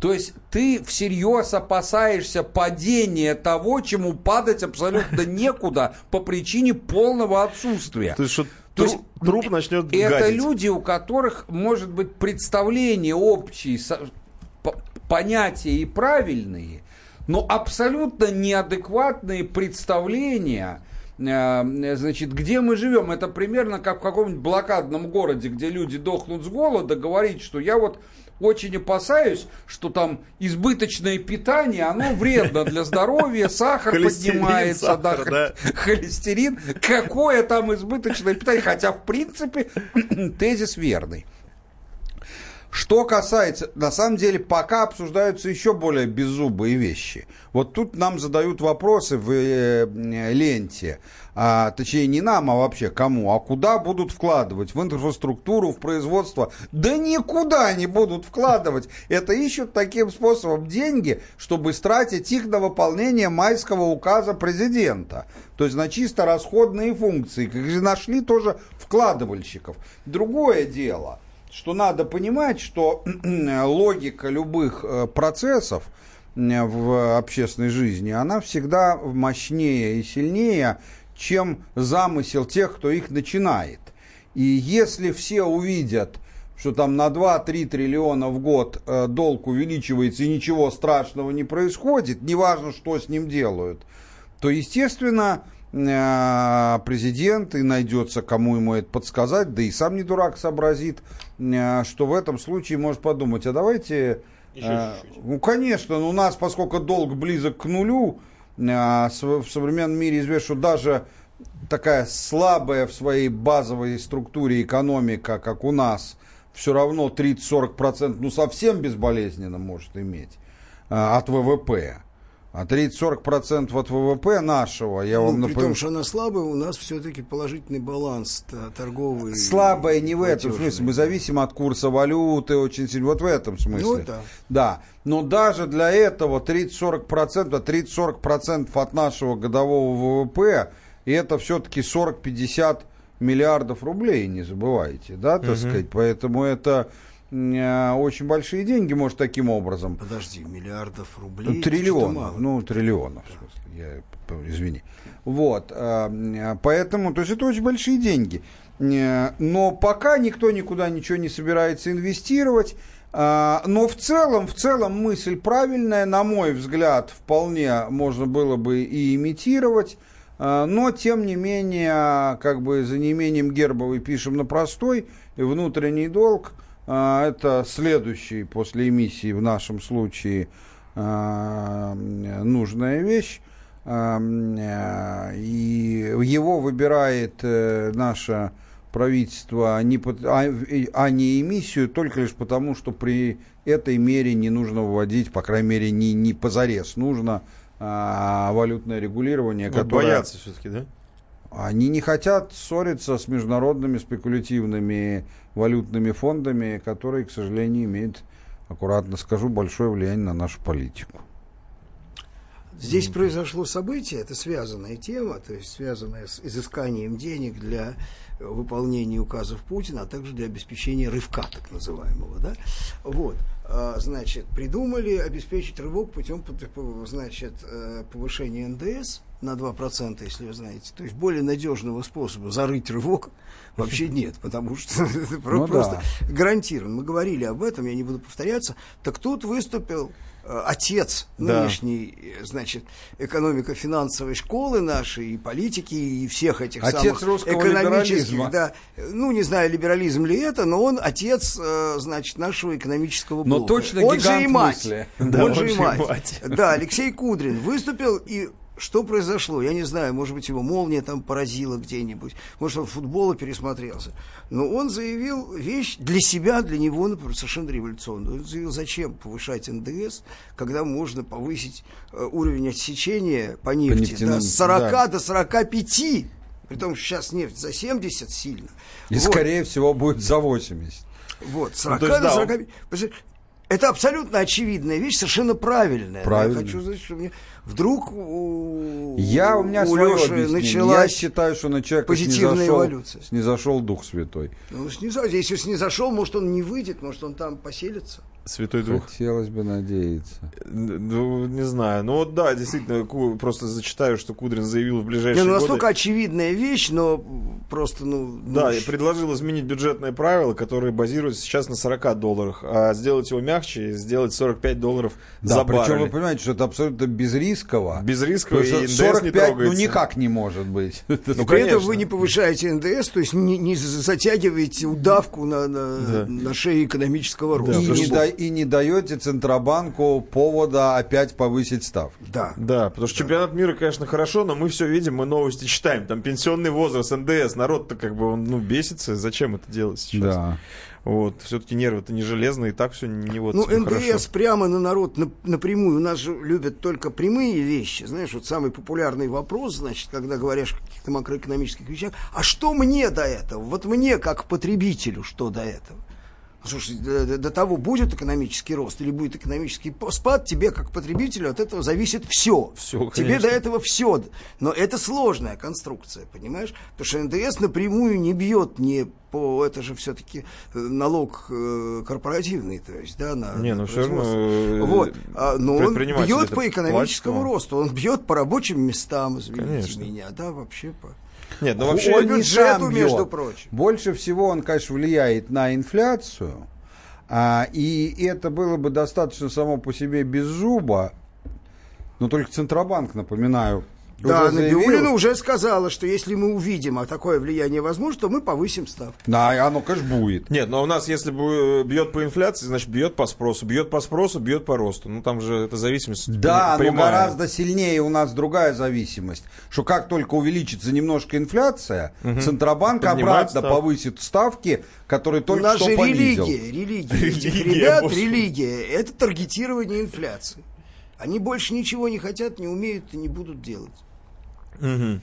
Speaker 3: То есть ты всерьез опасаешься падения того, чему падать абсолютно некуда по причине полного отсутствия.
Speaker 2: То есть, что то есть труп начнет
Speaker 3: Это гадить. люди, у которых, может быть, представления общие, понятия и правильные, но абсолютно неадекватные представления, э, значит, где мы живем. Это примерно как в каком-нибудь блокадном городе, где люди дохнут с голода, говорить, что я вот очень опасаюсь, что там избыточное питание, оно вредно для здоровья, сахар поднимается, сахар, да, да. холестерин. Какое там избыточное питание? Хотя, в принципе, тезис верный. Что касается, на самом деле, пока обсуждаются еще более беззубые вещи. Вот тут нам задают вопросы в э, ленте, а, точнее не нам, а вообще кому, а куда будут вкладывать? В инфраструктуру, в производство? Да никуда не будут вкладывать. Это ищут таким способом деньги, чтобы стратить их на выполнение майского указа президента. То есть на чисто расходные функции. Как же нашли тоже вкладывальщиков. Другое дело – что надо понимать, что логика любых э, процессов в общественной жизни, она всегда мощнее и сильнее, чем замысел тех, кто их начинает. И если все увидят, что там на 2-3 триллиона в год э, долг увеличивается и ничего страшного не происходит, неважно, что с ним делают, то, естественно, э, президент и найдется, кому ему это подсказать, да и сам не дурак сообразит, э, что в этом случае может подумать, а давайте... э, ну, конечно, но у нас, поскольку долг близок к нулю, в современном мире известно, что даже такая слабая в своей базовой структуре экономика, как у нас, все равно 30-40%, ну, совсем безболезненно может иметь э, от ВВП. А 30-40% от ВВП нашего, я вам
Speaker 4: Ну, при
Speaker 3: напомню,
Speaker 4: том, что она слабая, у нас все-таки положительный баланс торговый.
Speaker 3: Слабая не в этом смысле. Мы зависим от курса валюты очень сильно. Вот в этом смысле.
Speaker 4: Ну, да.
Speaker 3: Да. Но даже для этого 30-40%, а 30-40% от нашего годового ВВП, и это все-таки 40-50 миллиардов рублей, не забывайте, да, так сказать. Поэтому это очень большие деньги, может, таким образом.
Speaker 4: Подожди, миллиардов рублей.
Speaker 3: Ну, триллионов,
Speaker 4: мало.
Speaker 3: ну, триллионов, в смысле, я, извини. Вот, а, м, поэтому, то есть это очень большие деньги. Э, Но пока никто никуда ничего не собирается инвестировать. Но в целом, в целом мысль правильная, на мой взгляд, вполне можно было бы и имитировать. Но, тем не менее, как бы за неимением гербовой пишем на простой, внутренний долг это следующий после эмиссии в нашем случае а, нужная вещь. А, а, И его выбирает э, наше правительство, не а, а не эмиссию, только лишь потому, что при этой мере не нужно вводить, по крайней мере, не, не позарез, нужно а, валютное регулирование,
Speaker 2: Вот
Speaker 3: которое...
Speaker 2: боятся все-таки, да?
Speaker 3: Они не хотят ссориться с международными спекулятивными валютными фондами, которые, к сожалению, имеют, аккуратно скажу, большое влияние на нашу политику.
Speaker 4: Здесь произошло событие, это связанная тема, то есть связанная с изысканием денег для выполнения указов Путина, а также для обеспечения рывка, так называемого. Да? Вот. А, Значит, придумали обеспечить рывок путем значит, э, повышения НДС на 2%, если вы знаете. То есть более надежного способа зарыть рывок вообще нет, потому что
Speaker 3: Ну
Speaker 4: просто
Speaker 3: да.
Speaker 4: гарантирован. Мы говорили об этом, я не буду повторяться. Так тут выступил э, отец
Speaker 2: Да.
Speaker 4: нынешней, э, значит, экономико-финансовой школы нашей, и политики, и всех этих
Speaker 3: Отец
Speaker 4: самых экономических, да, ну, не знаю, либерализм ли это, но он отец, э, значит, нашего экономического
Speaker 3: Но
Speaker 4: блока.
Speaker 3: точно
Speaker 4: он же и мать.
Speaker 3: мысли.
Speaker 2: Да,
Speaker 4: он же и мать.
Speaker 2: мать.
Speaker 4: Да, Алексей Кудрин выступил и что произошло? Я не знаю, может быть, его молния там поразила где-нибудь, может, он футбола пересмотрелся. Но он заявил вещь для себя, для него, например, совершенно революционную. Он заявил, зачем повышать НДС, когда можно повысить э, уровень отсечения по нефти
Speaker 3: нефтяным,
Speaker 4: да, с 40
Speaker 3: да.
Speaker 4: до 45. Притом сейчас нефть за 70 сильно.
Speaker 3: И,
Speaker 4: Вот.
Speaker 3: скорее всего, будет за 80.
Speaker 4: Вот, 40
Speaker 2: то есть,
Speaker 4: до
Speaker 2: да,
Speaker 4: 45. Это абсолютно очевидная вещь, совершенно правильная.
Speaker 3: Правильно.
Speaker 4: Я хочу сказать, что мне вдруг у,
Speaker 3: Я, у меня
Speaker 4: у Лёши
Speaker 3: объяснение. Я
Speaker 4: началась
Speaker 3: считаю, что на человека
Speaker 4: позитивная
Speaker 3: снизошел,
Speaker 4: эволюция.
Speaker 3: снизошел Дух Святой.
Speaker 4: Ну, снизошел. Если снизошел, может, он не выйдет, может, он там поселится.
Speaker 2: Святой Дух.
Speaker 3: Хотелось бы надеяться.
Speaker 2: Ну, не знаю. Ну вот да, действительно, Ку- просто зачитаю, что Кудрин заявил в
Speaker 4: Не,
Speaker 2: ближайшие
Speaker 4: ну,
Speaker 2: годы.
Speaker 4: настолько очевидная вещь, но просто, ну...
Speaker 2: Да,
Speaker 4: ну,
Speaker 2: и предложил изменить бюджетные правила, которые базируются сейчас на 40 долларах, а сделать его мягче и сделать 45 долларов
Speaker 3: Да,
Speaker 2: за
Speaker 3: причем
Speaker 2: баррель.
Speaker 3: вы понимаете, что это абсолютно безрисково.
Speaker 2: Безрисково, и НДС
Speaker 3: 45
Speaker 2: не
Speaker 3: ну никак не может быть.
Speaker 4: Но
Speaker 2: Ну,
Speaker 4: при этом
Speaker 2: конечно.
Speaker 4: вы не повышаете НДС, то есть не, не затягиваете удавку на, на,
Speaker 2: Да.
Speaker 4: на шее экономического роста.
Speaker 3: И, не да- и не даете Центробанку повода опять повысить ставки.
Speaker 4: Да.
Speaker 2: Да, потому что чемпионат мира, конечно, хорошо, но мы все видим, мы новости читаем. Там пенсионный возраст, НДС, народ-то как бы он ну, бесится. Зачем это делать сейчас?
Speaker 3: Да.
Speaker 2: Вот, все-таки нервы-то не железные, и так все не вот
Speaker 4: Ну, НДС
Speaker 2: хорошо.
Speaker 4: прямо на народ нап- напрямую. У нас же любят только прямые вещи. Знаешь, вот самый популярный вопрос, значит, когда говоришь о каких-то макроэкономических вещах. А что мне до этого? Вот мне, как потребителю, что до этого? Слушай, до, до- того, будет экономический рост или будет экономический спад, тебе, как потребителю, от этого зависит все.
Speaker 2: Всё,
Speaker 4: тебе до этого все. Но это сложная конструкция, понимаешь? Потому что НДС напрямую не бьет не по... Это же все-таки налог э, корпоративный, то есть, да, на
Speaker 2: Не,
Speaker 4: на
Speaker 2: ну всё равно, э,
Speaker 4: Вот. А, Но он бьет по экономическому
Speaker 2: платят,
Speaker 4: росту, он бьет по рабочим местам, извините
Speaker 2: Конечно.
Speaker 4: меня, да, вообще по...
Speaker 2: Нет, ну вообще...
Speaker 3: Он не
Speaker 4: бюджету,
Speaker 3: сам
Speaker 4: между
Speaker 3: бьет.
Speaker 4: прочим.
Speaker 3: Больше всего он, конечно, влияет на инфляцию. А, и это было бы достаточно само по себе без зуба. Но только Центробанк, напоминаю,
Speaker 4: Да,
Speaker 3: Уже
Speaker 4: Набиулина
Speaker 3: заявила?
Speaker 4: уже сказала, что если мы увидим, а такое влияние возможно, то мы повысим ставку.
Speaker 3: Да, оно, конечно, будет.
Speaker 2: Нет, но у нас, если бы бьет по инфляции, значит, бьет по спросу. Бьет по спросу, бьет по росту. Ну, там же это зависимость
Speaker 3: Да, но
Speaker 2: прямая.
Speaker 3: гораздо сильнее у нас другая зависимость. Что как только увеличится немножко инфляция, Центробанк
Speaker 2: Поднимает
Speaker 3: обратно
Speaker 2: ставку.
Speaker 3: повысит ставки, которые
Speaker 4: У
Speaker 3: только
Speaker 4: нас
Speaker 3: что
Speaker 4: же
Speaker 3: понизил.
Speaker 4: религия, религия
Speaker 2: Религия,
Speaker 4: ребят,
Speaker 2: господи.
Speaker 4: религия, это таргетирование инфляции. Они больше ничего не хотят, не умеют и не будут делать.
Speaker 2: Мгм.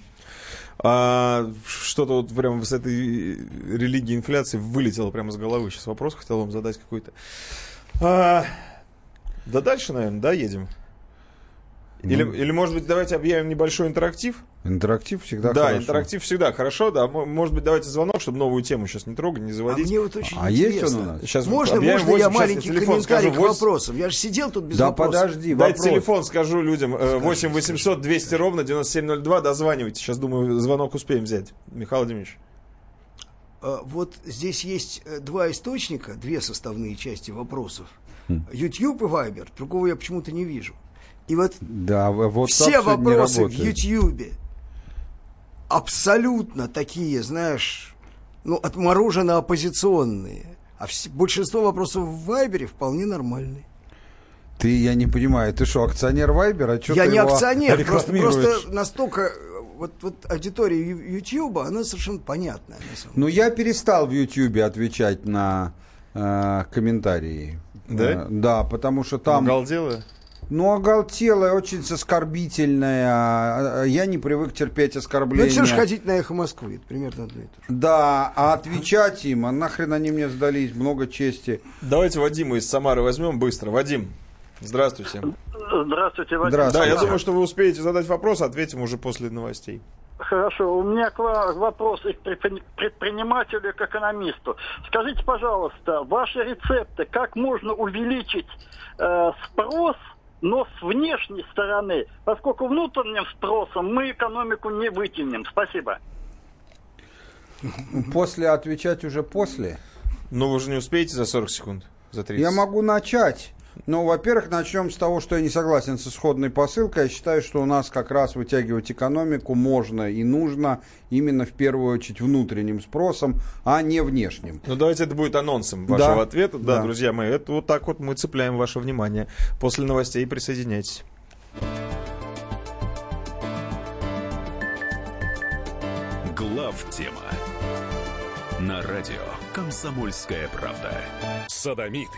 Speaker 2: А, что-то вот прямо с этой религии инфляции вылетело прямо с головы. Сейчас вопрос хотел вам задать какой-то. А, да дальше, наверное, да, едем? Или, или, может быть, давайте объявим небольшой интерактив?
Speaker 3: Интерактив всегда
Speaker 2: да,
Speaker 3: хорошо.
Speaker 2: интерактив всегда хорошо, да. Может быть, давайте звонок, чтобы новую тему сейчас не трогать, не
Speaker 4: А
Speaker 2: заводить.
Speaker 4: мне вот очень
Speaker 3: А есть
Speaker 4: интересно.
Speaker 3: он у нас?
Speaker 2: Сейчас
Speaker 4: Можно,
Speaker 2: объявим
Speaker 4: можно я
Speaker 2: 8, сейчас
Speaker 4: маленький
Speaker 2: телефон
Speaker 4: комментарий
Speaker 2: скажу,
Speaker 4: к
Speaker 2: 8.
Speaker 4: вопросам? Я же сидел тут без
Speaker 3: Да
Speaker 4: вопросов.
Speaker 3: подожди,
Speaker 2: Дайте
Speaker 3: вопрос.
Speaker 2: телефон, скажу людям. Э, 8 800 200 ровно 9702. Дозванивайте. Сейчас, думаю, звонок успеем взять. Михаил Владимирович.
Speaker 4: А, Вот здесь есть э, два источника, две составные части вопросов. YouTube и Viber. Другого я почему-то не вижу. И вот
Speaker 3: Да, вот
Speaker 4: все вопросы в. YouTube абсолютно такие, знаешь, ну, отмороженно оппозиционные. А вс- большинство вопросов в Вайбере вполне нормальные.
Speaker 3: Ты, я не понимаю, ты что, акционер Вайбера? Чё
Speaker 4: Я
Speaker 3: ты
Speaker 4: не
Speaker 3: его
Speaker 4: акционер, просто, просто настолько вот, вот аудитория YouTube, она совершенно понятная. На самом
Speaker 3: Ну, я перестал в Ютьюбе отвечать на э, комментарии.
Speaker 2: Да?
Speaker 3: Э, да, потому что там...
Speaker 2: Галдела?
Speaker 3: Ну, оголтелая, очень оскорбительная. а, Я не привык терпеть
Speaker 4: Ну,
Speaker 3: оскорбления.
Speaker 4: это все же ходить на эхо Москвы, это примерно одно и то же.
Speaker 3: Да, а отвечать им, а нахрен они мне сдались, много чести.
Speaker 2: Давайте Вадима из Самары возьмем быстро. Вадим, здравствуйте.
Speaker 6: Здравствуйте, Вадим.
Speaker 2: Да,
Speaker 3: Здравствуйте.
Speaker 2: я думаю, что вы успеете задать вопрос, ответим уже после новостей.
Speaker 6: Хорошо, у меня к вам вопрос и к предпри- предпринимателю, и к экономисту. Скажите, пожалуйста, ваши рецепты, как можно увеличить э, спрос, но с внешней стороны, поскольку внутренним спросом мы экономику не вытянем. Спасибо.
Speaker 3: После отвечать уже после.
Speaker 2: Ну, вы же не успеете за 40 секунд, за 30.
Speaker 3: Я могу начать. Ну, во-первых, начнем с того, что я не согласен с исходной посылкой. Я считаю, что у нас как раз вытягивать экономику можно и нужно именно в первую очередь внутренним спросом, а не внешним.
Speaker 2: Ну, давайте это будет анонсом
Speaker 3: Да.
Speaker 2: вашего ответа. Да,
Speaker 3: Да.
Speaker 2: друзья мои, это вот так вот мы цепляем ваше внимание. После новостей присоединяйтесь.
Speaker 1: Глав тема на радио Комсомольская правда.
Speaker 5: Садомиты,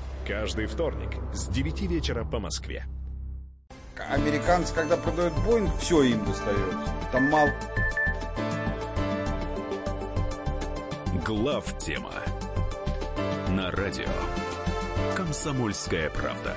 Speaker 5: Каждый вторник с 9 вечера по Москве.
Speaker 3: Американцы, когда продают Боинг, все им достается. Там мало...
Speaker 1: Глав тема на радио Комсомольская правда.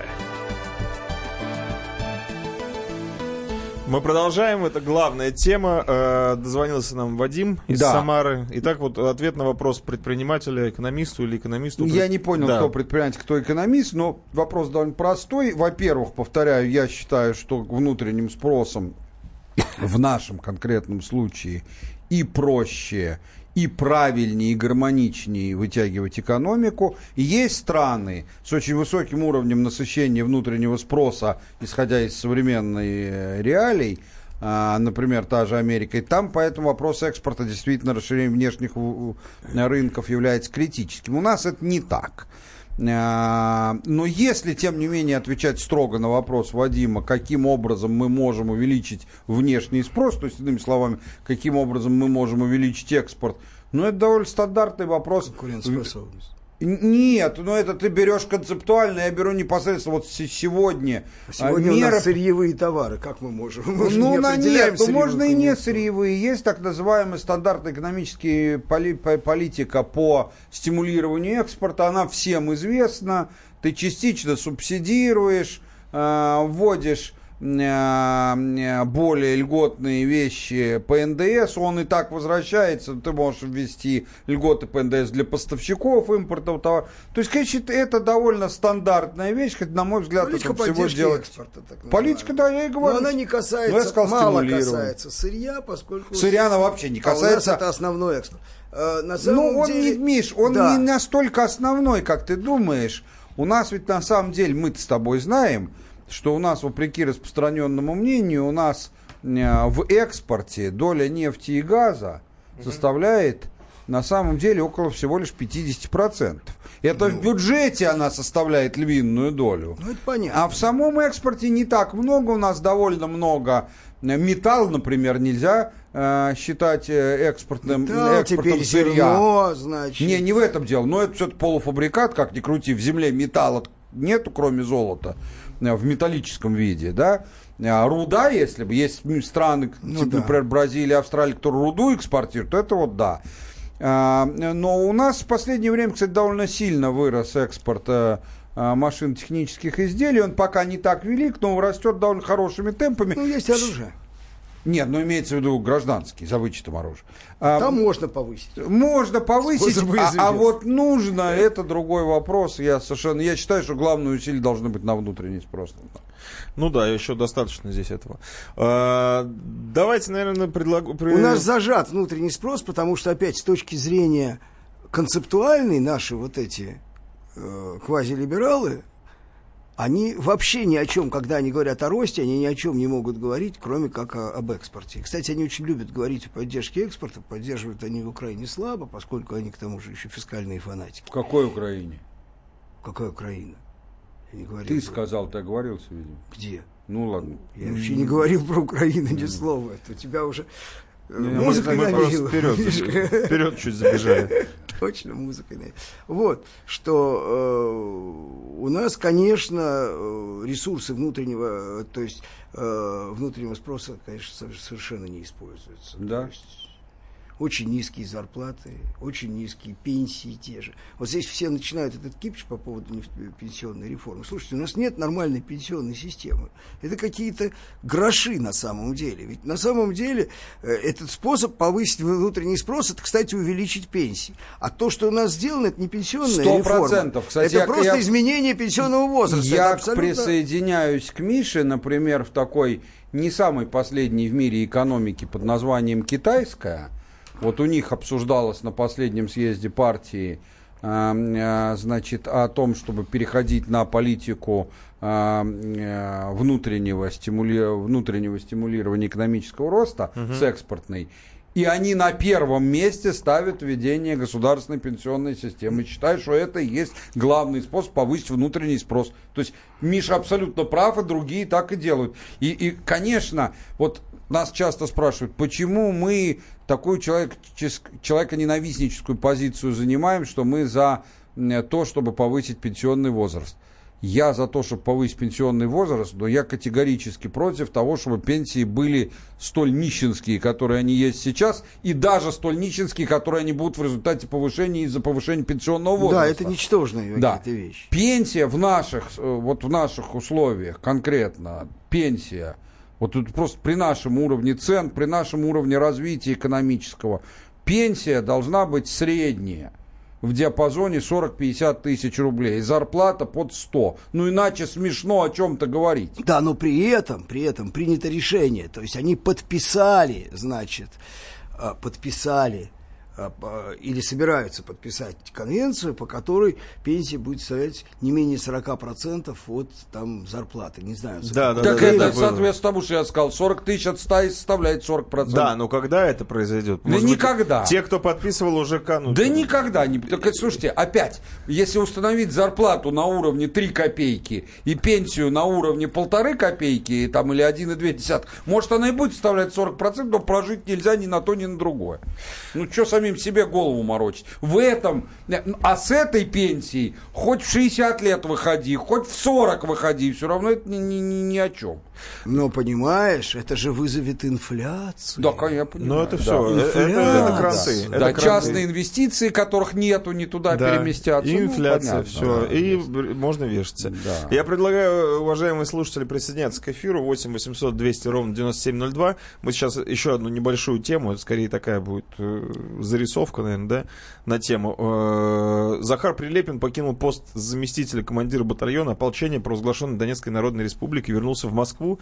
Speaker 2: Мы продолжаем, это главная тема. Э, Дозвонился нам Вадим из
Speaker 3: Да.
Speaker 2: Самары. Итак, вот ответ на вопрос предпринимателя, экономисту или экономисту.
Speaker 3: Я не понял,
Speaker 2: Да.
Speaker 3: кто предприниматель, кто экономист, но вопрос довольно простой. Во-первых, повторяю, я считаю, что внутренним спросом в нашем конкретном случае и проще, и правильнее, и гармоничнее вытягивать экономику. И есть страны с очень высоким уровнем насыщения внутреннего спроса, исходя из современной э, реалий, а, например, та же Америка, и там поэтому вопрос экспорта, действительно, расширение внешних рынков является критическим. У нас это не так. А, Но если, тем не менее, отвечать строго на вопрос Вадима, каким образом мы можем увеличить внешний спрос, то есть, иными словами, каким образом мы можем увеличить экспорт, ну, это довольно стандартный вопрос.
Speaker 4: Конкурентоспособность.
Speaker 3: Нет, ну это ты берешь концептуально, я беру непосредственно вот сегодня.
Speaker 4: А Сегодня
Speaker 3: а,
Speaker 4: у
Speaker 3: меры-
Speaker 4: нас сырьевые товары, как мы можем? Мы
Speaker 3: ну,
Speaker 4: не
Speaker 3: на нет, ну, можно и не сырьевые. Есть так называемая стандартная экономическая поли- по- политика по стимулированию экспорта. Она всем известна. Ты частично субсидируешь, э, вводишь более льготные вещи по НДС, он и так возвращается, ты можешь ввести льготы по НДС для поставщиков импортного товара. То есть, конечно, это довольно стандартная вещь, хоть, на мой взгляд,
Speaker 4: Политика
Speaker 3: это всего делать.
Speaker 4: экспорта, так
Speaker 3: Политика, да, я и говорю.
Speaker 4: Но она не
Speaker 3: Ну, я
Speaker 4: касается,
Speaker 3: сказал,
Speaker 4: мало касается сырья, поскольку...
Speaker 3: Сырья она вообще не
Speaker 4: А
Speaker 3: касается.
Speaker 4: это основной экспорт. Э, На самом
Speaker 3: Ну, он
Speaker 4: деле...
Speaker 3: не, Миш, он
Speaker 4: Да.
Speaker 3: не настолько основной, как ты думаешь. У нас ведь на самом деле, мы с тобой знаем, что у нас, вопреки распространенному мнению, у нас э, в экспорте доля нефти и газа составляет на самом деле около всего лишь 50%. Это в бюджете она составляет львиную долю.
Speaker 4: Ну, это понятно.
Speaker 3: А в самом экспорте не так много, у нас довольно много. Металл, например, нельзя э, считать э, экспортным
Speaker 4: Да,
Speaker 3: экспортом
Speaker 4: теперь
Speaker 3: сырья.
Speaker 4: зерно, значит.
Speaker 3: Не, не в этом дело. Но это все-таки полуфабрикат, как ни крути. В земле металла нету, кроме золота, э, в металлическом виде, да. А руда, если бы есть страны,
Speaker 4: Ну
Speaker 3: типа,
Speaker 4: да.
Speaker 3: например, Бразилия, Австралия, кто руду экспортирует, то это вот да. А, Но у нас в последнее время, кстати, довольно сильно вырос экспорт э, а, машин технических изделий. Он пока не так велик, но растет довольно хорошими темпами.
Speaker 4: Ну, есть оружие.
Speaker 3: Нет, ну имеется в виду гражданский, за вычетом оружия. А,
Speaker 4: Там можно повысить.
Speaker 3: можно повысить, а, а вот нужно, это другой вопрос. Я совершенно, я считаю, что главное усилие должно быть на внутренний спрос.
Speaker 2: Ну да, еще достаточно здесь этого. А, давайте, наверное, предлагу...
Speaker 4: У нас зажат внутренний спрос, потому что, опять, с точки зрения концептуальной, наши вот эти э, квазилибералы, они вообще ни о чем, когда они говорят о росте, они ни о чем не могут говорить, кроме как о- об экспорте. Кстати, они очень любят говорить о поддержке экспорта, поддерживают они в Украине слабо, поскольку они к тому же еще фискальные фанатики.
Speaker 3: В какой Украине?
Speaker 4: Какая Украина? Я не говорил.
Speaker 3: Ты
Speaker 4: про-
Speaker 3: сказал, ты оговорился, видимо.
Speaker 4: Где?
Speaker 3: Ну ладно.
Speaker 4: Я вообще не говорил про Украину ни слова. Это у тебя уже
Speaker 2: просто
Speaker 4: навеяло.
Speaker 2: вперед, вперед чуть забежали.
Speaker 4: Точно, навеяло. Вот, что э, у нас, конечно, э, ресурсы внутреннего, то есть э, внутреннего спроса, конечно, со- совершенно не используются.
Speaker 3: Да.
Speaker 4: То есть очень низкие зарплаты, очень низкие пенсии те же. Вот здесь все начинают этот кипиш по поводу пенсионной реформы. Слушайте, у нас нет нормальной пенсионной системы. Это какие-то гроши на самом деле. Ведь на самом деле э, этот способ повысить внутренний спрос, это, кстати, увеличить пенсии. А то, что у нас сделано, это не пенсионная
Speaker 3: Сто
Speaker 4: реформа.
Speaker 3: процентов. Кстати,
Speaker 4: это
Speaker 3: я-
Speaker 4: просто
Speaker 3: я-
Speaker 4: изменение пенсионного возраста.
Speaker 3: Я
Speaker 4: абсолютно-
Speaker 3: присоединяюсь к Мише, например, в такой не самой последней в мире экономике под названием китайская. Вот у них обсуждалось на последнем съезде партии а, а, значит, о том, чтобы переходить на политику а, внутреннего, стимули... внутреннего стимулирования экономического роста с экспортной. И они на первом месте ставят введение государственной пенсионной системы. Считают, что это и есть главный способ повысить внутренний спрос. То есть Миша абсолютно прав, и другие так и делают. И, и конечно, вот нас часто спрашивают, почему мы такую человек, человеконенавистническую позицию занимаем, что мы за то, чтобы повысить пенсионный возраст. Я за то, чтобы повысить пенсионный возраст, но я категорически против того, чтобы пенсии были столь нищенские, которые они есть сейчас, и даже столь нищенские, которые они будут в результате повышения из-за повышения пенсионного возраста.
Speaker 4: Да, это ничтожные
Speaker 3: Да.
Speaker 4: какие-то вещи.
Speaker 3: Пенсия в наших, э, вот в наших условиях конкретно, пенсия, вот тут просто при нашем уровне цен, при нашем уровне развития экономического, пенсия должна быть средняя в диапазоне 40-50 тысяч рублей, зарплата под 100. Ну иначе смешно о чем-то говорить.
Speaker 4: Да, но при этом, при этом принято решение. То есть они подписали, значит, а, подписали по- или собираются подписать конвенцию, по которой пенсия будет составлять не менее 40% от там, зарплаты. Не знаю.
Speaker 2: Да, да,
Speaker 3: так
Speaker 2: да,
Speaker 3: это
Speaker 2: да,
Speaker 3: соответственно тому, что я сказал, 40 тысяч от 100 и составляет 40%.
Speaker 2: Да, но когда это произойдет?
Speaker 3: Да
Speaker 2: Может быть,
Speaker 3: никогда.
Speaker 2: Те, кто подписывал, уже канут.
Speaker 3: Да никогда не... Так, слушайте, опять, если установить зарплату на уровне 3 копейки и пенсию на уровне полторы копейки там, или 1,2, может, она и будет составлять 40%, но прожить нельзя ни на то, ни на другое. Ну, что сами самим себе голову морочить. В этом, а с этой пенсией хоть в 60 лет выходи, хоть в 40 выходи, все равно это ни, ни, ни, ни о чем.
Speaker 4: Но понимаешь, это же вызовет инфляцию.
Speaker 3: Да, конечно, я понимаю.
Speaker 2: Ну это
Speaker 3: да.
Speaker 2: все, это, это, это кранты.
Speaker 3: Да,
Speaker 2: это кранты.
Speaker 3: частные инвестиции, которых нету, не туда
Speaker 2: Да,
Speaker 3: переместятся.
Speaker 2: и
Speaker 3: Ну,
Speaker 2: инфляция,
Speaker 3: понятно,
Speaker 2: все.
Speaker 3: да,
Speaker 2: и
Speaker 3: есть.
Speaker 2: можно вешаться.
Speaker 3: Да.
Speaker 2: Я предлагаю, уважаемые слушатели, присоединяться к эфиру 8 800 200 ровно 9702. Мы сейчас еще одну небольшую тему, скорее такая будет э, зарисовка, наверное, да, на тему. Э, Захар Прилепин покинул пост заместителя командира батальона ополчения, провозглашенной Донецкой Народной Республики, вернулся в Москву.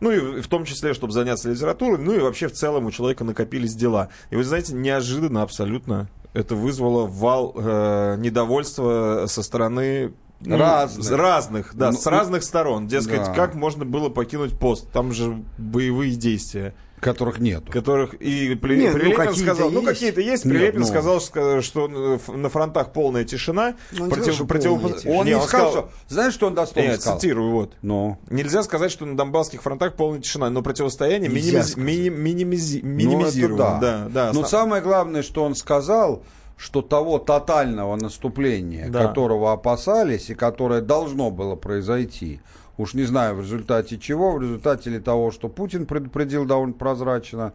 Speaker 2: Ну и в том числе, чтобы заняться литературой, ну и вообще в целом у человека накопились дела. И вы знаете, неожиданно абсолютно это вызвало вал э, недовольства со стороны ну,
Speaker 3: Разных.
Speaker 2: разных, да,
Speaker 3: Ну,
Speaker 2: с разных сторон. Дескать,
Speaker 3: да.
Speaker 2: как можно было покинуть пост? Там же боевые действия,
Speaker 3: Которых нету.
Speaker 2: которых и При-
Speaker 4: Не, ну,
Speaker 2: Прилепин
Speaker 4: какие-то
Speaker 2: сказал, ну
Speaker 4: есть.
Speaker 2: какие-то есть.
Speaker 3: Нет,
Speaker 2: Прилепин
Speaker 3: ну.
Speaker 2: сказал, что, что на фронтах полная тишина.
Speaker 4: Ну, он не сказал, что полная тишина.
Speaker 3: Он
Speaker 2: Не,
Speaker 3: не,
Speaker 2: он
Speaker 3: сказал,
Speaker 2: сказал-
Speaker 3: что... Знаешь, что он дословно
Speaker 2: Нет,
Speaker 3: сказал?
Speaker 2: цитирую, вот.
Speaker 3: Ну,
Speaker 2: Нельзя сказать, что на Донбасских фронтах полная тишина, но противостояние
Speaker 4: Нельзя
Speaker 2: минимизи-
Speaker 4: сказать.
Speaker 2: мини- минимизи-
Speaker 3: ну,
Speaker 2: минимизировано.
Speaker 3: да.
Speaker 2: да, да,
Speaker 3: Но
Speaker 2: основ-
Speaker 3: самое главное, что он сказал, что того тотального наступления,
Speaker 2: Да.
Speaker 3: которого опасались и которое должно было произойти, уж не знаю в результате чего, в результате ли того, что Путин предупредил довольно прозрачно.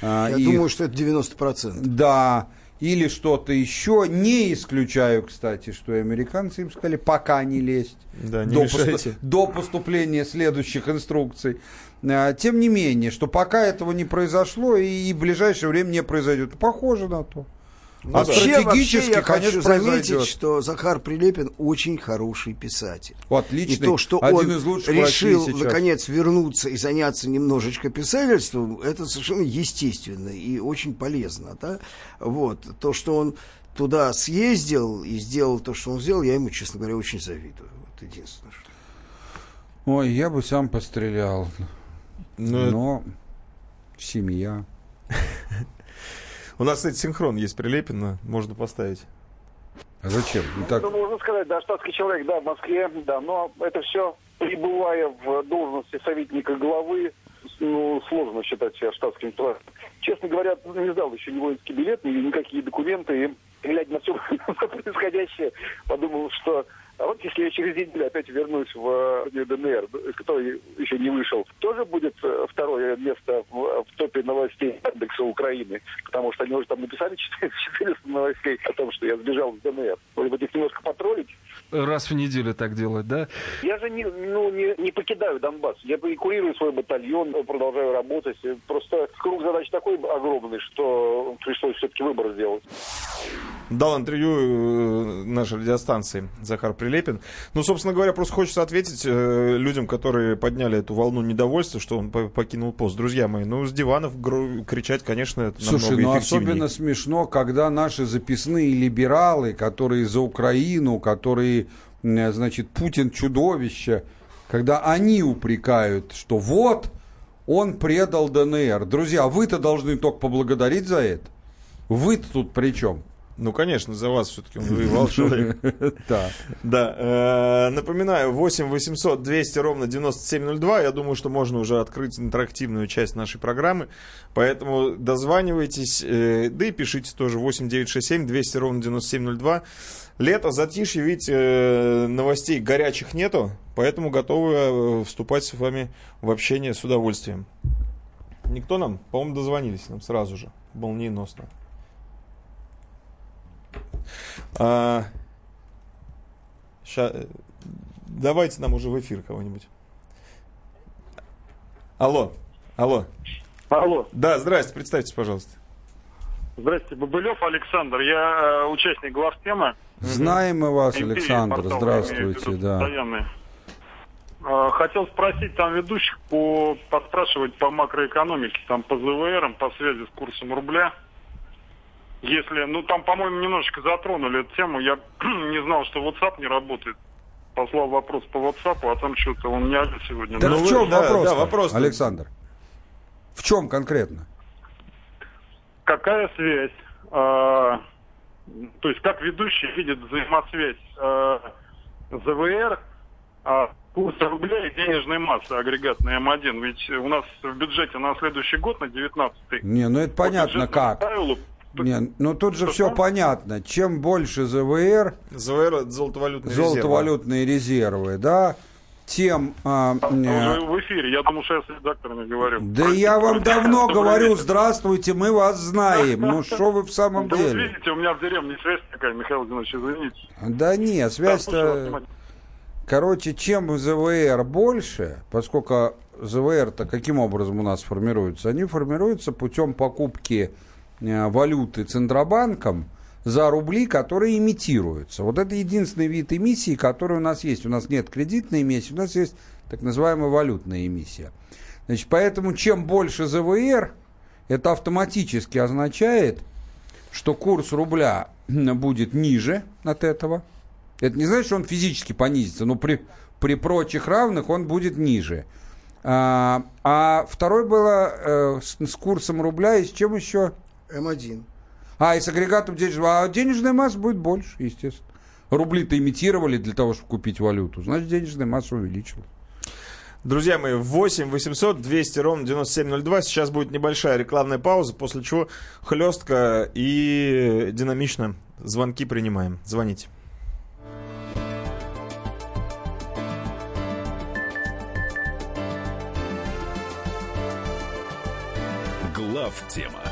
Speaker 3: а,
Speaker 4: Я
Speaker 3: их,
Speaker 4: думаю, что это 90%.
Speaker 3: Да, или что-то еще. Не исключаю, кстати, что и американцы им сказали, пока не лезть.
Speaker 2: Да, не
Speaker 3: до,
Speaker 2: мешайте.
Speaker 3: до поступления следующих инструкций. А, Тем не менее, что пока этого не произошло и, и в ближайшее время не произойдет. Похоже на то.
Speaker 2: Ну
Speaker 3: а
Speaker 2: да.
Speaker 3: стратегически,
Speaker 4: вообще я
Speaker 3: конечно,
Speaker 4: хочу заметить,
Speaker 3: произойдет.
Speaker 4: что Захар Прилепин очень хороший писатель.
Speaker 3: Отличный.
Speaker 4: И то, что
Speaker 3: один
Speaker 4: он
Speaker 3: из лучших в
Speaker 4: решил наконец вернуться и заняться немножечко писательством, это совершенно естественно и очень полезно. Да? Вот. То, что он туда съездил и сделал то, что он сделал, я ему, честно говоря, очень завидую. Вот единственное. Что...
Speaker 3: Ой, я бы сам пострелял.
Speaker 2: Ну,
Speaker 3: Но семья.
Speaker 2: У нас, кстати, синхрон есть Прилепина, можно поставить.
Speaker 3: А зачем? Ну, так,
Speaker 6: Ну, можно сказать, да, штатский человек, да, в Москве, да, но это все, пребывая в должности советника главы, ну, сложно считать себя штатским человеком. Честно говоря, не сдал еще ни воинский билет, ни никакие документы, и глядя на все происходящее, подумал, что а вот если я через неделю опять вернусь в э, ДНР, из которой еще не вышел, тоже будет э, второе место в, в топе новостей Яндекса Украины, потому что они уже там написали 400 новостей о том, что я сбежал в ДНР. Может быть, их немножко потроллить?
Speaker 7: Раз в неделю так делать, да?
Speaker 6: Я же не, ну, не, не покидаю Донбасс. Я курирую свой батальон, продолжаю работать. Просто круг задач такой огромный, что пришлось все-таки выбор сделать.
Speaker 2: Дал интервью э, нашей радиостанции Захар Прилепин. Ну, собственно говоря, просто хочется ответить э, людям, которые подняли эту волну недовольства, что он по- покинул пост. Друзья мои, ну, с диванов гру- кричать, конечно, это
Speaker 3: Слушай, ну особенно смешно, когда наши записные либералы, которые за Украину, которые, значит, Путин чудовище, когда они упрекают, что вот он предал ДНР. Друзья, вы-то должны только поблагодарить за это. Вы-то тут при чем?
Speaker 2: Ну, конечно, за вас все-таки он воевал человек.
Speaker 3: Да.
Speaker 2: Да, э, напоминаю, 8 800 200 ровно 9702. Я думаю, что можно уже открыть интерактивную часть нашей программы. Поэтому дозванивайтесь, э, да и пишите тоже 8 967 200 ровно 9702. Лето, затишье, видите, э, новостей горячих нету, поэтому готовы вступать с вами в общение с удовольствием. Никто нам, по-моему, дозвонились нам сразу же, молниеносно. А, ща- э, давайте нам уже в эфир кого-нибудь. Алло, алло.
Speaker 8: Алло.
Speaker 2: Да, здрасте, представьтесь, пожалуйста.
Speaker 8: Здравствуйте, Бабылев Александр. Я э, участник главтемы.
Speaker 3: Знаем мы вас,
Speaker 8: Империи,
Speaker 3: Александр.
Speaker 8: портал,
Speaker 3: Здравствуйте, да.
Speaker 8: постоянный. Э, Хотел спросить там ведущих, по, поспрашивать по макроэкономике, там по ЗВР, по связи с курсом рубля. Если, ну там, по-моему, немножечко затронули эту тему. Я не знал, что WhatsApp не работает. Послал вопрос по WhatsApp, а там что-то он не один сегодня.
Speaker 3: Так
Speaker 2: Ну,
Speaker 3: в
Speaker 2: вы-
Speaker 3: чем
Speaker 2: да,
Speaker 3: вопрос,
Speaker 2: да, вопрос-то.
Speaker 3: Александр? В чем конкретно?
Speaker 8: какая связь, э, то есть как ведущий видит взаимосвязь э, ЗВР, э, курса рубля и денежной массы агрегатной М1. Ведь у нас в бюджете на следующий год, на 19
Speaker 3: Не, ну это понятно как.
Speaker 8: правилу
Speaker 3: Не, ну тут же все понятно. Чем больше ЗВР...
Speaker 2: ЗВР это золотовалютные,
Speaker 3: золотовалютные резервы. резервы, да, тем... А,
Speaker 8: а в эфире, я думал, что я с редакторами говорю.
Speaker 3: Да Простите, я вам давно говорю, здравствуйте, мы вас знаем. Ну что вы в самом
Speaker 8: да
Speaker 3: деле?
Speaker 8: Да видите, у меня в деревне связь такая, Михаил Зинович, извините.
Speaker 3: Да нет, связь-то... Короче, чем ЗВР больше, поскольку ЗВР-то каким образом у нас формируются? Они формируются путем покупки Э, валюты Центробанком за рубли, которые имитируются. Вот это единственный вид эмиссии, который у нас есть. У нас нет кредитной эмиссии, у нас есть так называемая валютная эмиссия. Значит, поэтому чем больше ЗВР, это автоматически означает, что курс рубля будет ниже от этого. Это не значит, что он физически понизится, но при, при прочих равных он будет ниже. А, а второй было э, с, с курсом рубля и с чем еще?
Speaker 4: М1.
Speaker 3: А, и с агрегатом денежного. А денежная масса будет больше, естественно. Рубли-то имитировали для того, чтобы купить валюту. Значит, денежная масса увеличилась.
Speaker 2: Друзья мои, 8 800 200 ровно 9702. Сейчас будет небольшая рекламная пауза, после чего хлестко и динамично звонки принимаем. Звоните.
Speaker 1: Глав тема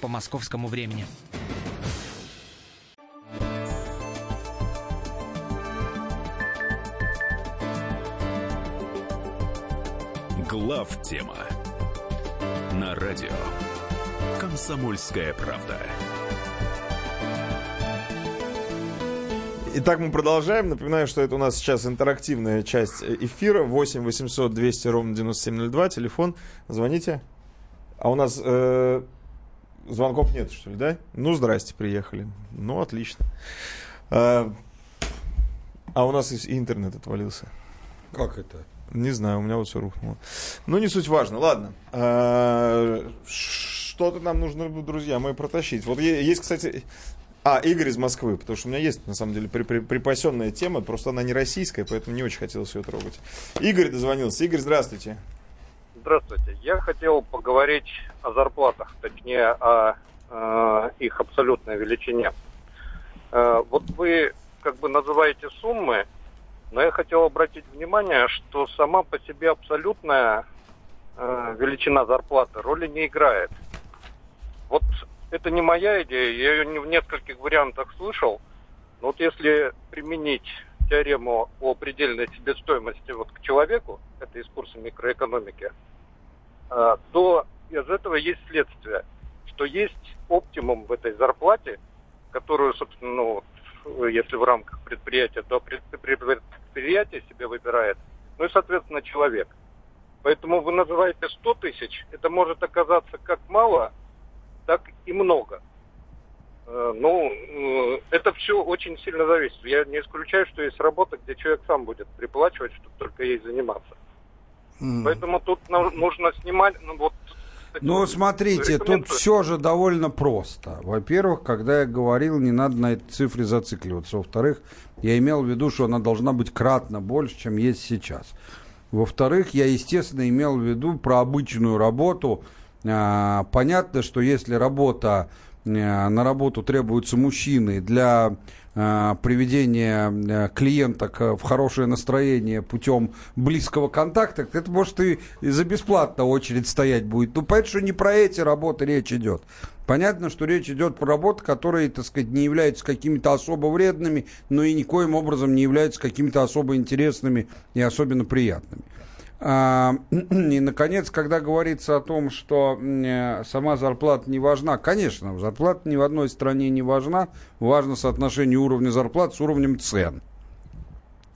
Speaker 9: по московскому времени.
Speaker 1: Глав тема на радио Комсомольская правда.
Speaker 2: Итак, мы продолжаем. Напоминаю, что это у нас сейчас интерактивная часть эфира. 8 800 200 ровно 9702. Телефон. Звоните. А у нас э, звонков нет, что ли, да? Ну, здрасте, приехали. Ну, отлично. А, а у нас и интернет отвалился.
Speaker 3: Как это?
Speaker 2: Не знаю, у меня вот все рухнуло. Ну, не суть важно. Ладно. А, что-то нам нужно, друзья мои, протащить. Вот есть, кстати... А, Игорь из Москвы, потому что у меня есть, на самом деле, при, при, припасенная тема, просто она не российская, поэтому не очень хотелось ее трогать. Игорь дозвонился. Игорь, здравствуйте.
Speaker 10: Здравствуйте. Я хотел поговорить о зарплатах, точнее, о э, их абсолютной величине. Э, вот вы как бы называете суммы, но я хотел обратить внимание, что сама по себе абсолютная э, величина зарплаты роли не играет. Вот это не моя идея, я ее не в нескольких вариантах слышал. Но вот если применить теорему о предельной себестоимости вот к человеку, это из курса микроэкономики, то из этого есть следствие, что есть оптимум в этой зарплате, которую, собственно, ну, если в рамках предприятия, то предприятие себе выбирает, ну и, соответственно, человек. Поэтому вы называете 100 тысяч, это может оказаться как мало, так и много. Э, ну, э, это все очень сильно зависит. Я не исключаю, что есть работа, где человек сам будет приплачивать, чтобы только ей заниматься. Mm. Поэтому тут нужно снимать, ну вот
Speaker 3: ну, смотрите, тут все же довольно просто. Во-первых, когда я говорил, не надо на этой цифре зацикливаться. Во-вторых, я имел в виду, что она должна быть кратно больше, чем есть сейчас. Во-вторых, я, естественно, имел в виду про обычную работу. А, понятно, что если работа Э, на работу требуются мужчины для э, приведения э, клиента в хорошее настроение путем близкого контакта, это может и за бесплатно очередь стоять будет. Ну, понятно, что не про эти работы речь идет. Понятно, что речь идет про работы, которые, так сказать, не являются какими-то особо вредными, но и никоим образом не являются какими-то особо интересными и особенно приятными. А, и, наконец, когда говорится о том, что э, сама зарплата не важна, конечно, зарплата ни в одной стране не важна, важно соотношение уровня зарплат с уровнем цен.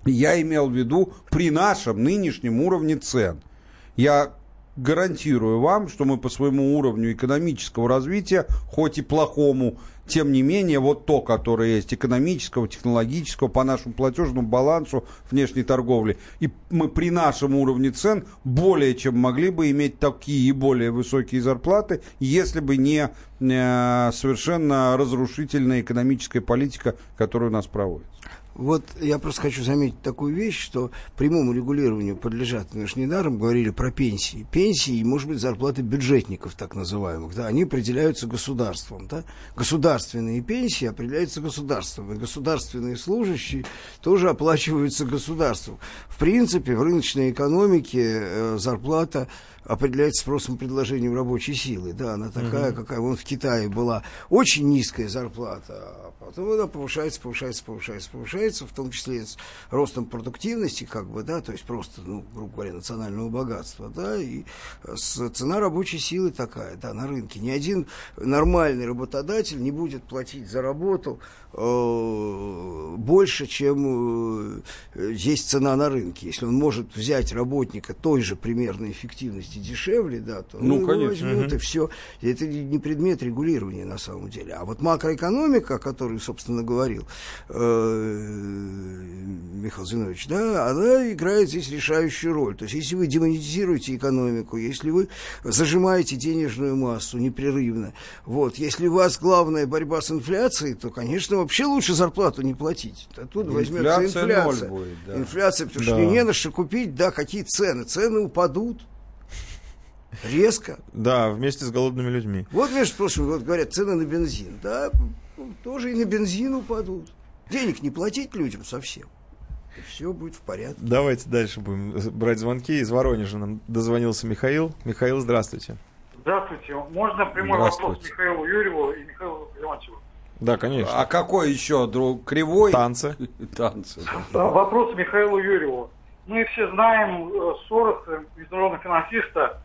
Speaker 3: Я имел в виду при нашем нынешнем уровне цен. Я гарантирую вам, что мы по своему уровню экономического развития, хоть и плохому, тем не менее, вот то, которое есть экономического, технологического, по нашему платежному балансу внешней торговли, и мы при нашем уровне цен более чем могли бы иметь такие и более высокие зарплаты, если бы не совершенно разрушительная экономическая политика, которая у нас проводится.
Speaker 4: Вот я просто хочу заметить такую вещь, что прямому регулированию подлежат, мы же недаром говорили про пенсии. Пенсии, может быть, зарплаты бюджетников, так называемых, да, они определяются государством, да. Государственные пенсии определяются государством, и государственные служащие тоже оплачиваются государством. В принципе, в рыночной экономике э, зарплата определяется спросом и предложением рабочей силы. Да, она такая, угу. какая вон в Китае была очень низкая зарплата, а потом она повышается, повышается, повышается, повышается, в том числе с ростом продуктивности, как бы, да, то есть просто, ну, грубо говоря, национального богатства, да, и с, цена рабочей силы такая, да, на рынке. Ни один нормальный работодатель не будет платить за работу э, больше, чем э, есть цена на рынке. Если он может взять работника той же примерной эффективности дешевле, да, то
Speaker 3: ну, ну конечно.
Speaker 4: возьмут угу. и все. Это не предмет регулирования на самом деле. А вот макроэкономика, о которой, собственно, говорил э, Михаил Зинович, да, она играет здесь решающую роль. То есть, если вы демонетизируете экономику, если вы зажимаете денежную массу непрерывно, вот, если у вас главная борьба с инфляцией, то, конечно, вообще лучше зарплату не платить. Оттуда возьмется инфляция. Будет, да. Инфляция, потому да. что не на что купить, да, какие цены. Цены упадут. Резко.
Speaker 2: Да, вместе с голодными людьми.
Speaker 4: Вот, между прочим, вот говорят, цены на бензин. Да, тоже и на бензин упадут. Денег не платить людям совсем. И все будет в порядке.
Speaker 2: Давайте дальше будем брать звонки. Из Воронежа нам дозвонился Михаил. Михаил, здравствуйте.
Speaker 11: Здравствуйте. Можно прямой вопрос Михаилу Юрьеву и Михаилу Леонтьеву?
Speaker 2: Да, конечно.
Speaker 3: А какой еще друг? Кривой?
Speaker 2: Танцы.
Speaker 3: Танцы.
Speaker 11: Вопрос Михаилу Юрьеву. Мы все знаем э, Сороса, международного финансиста,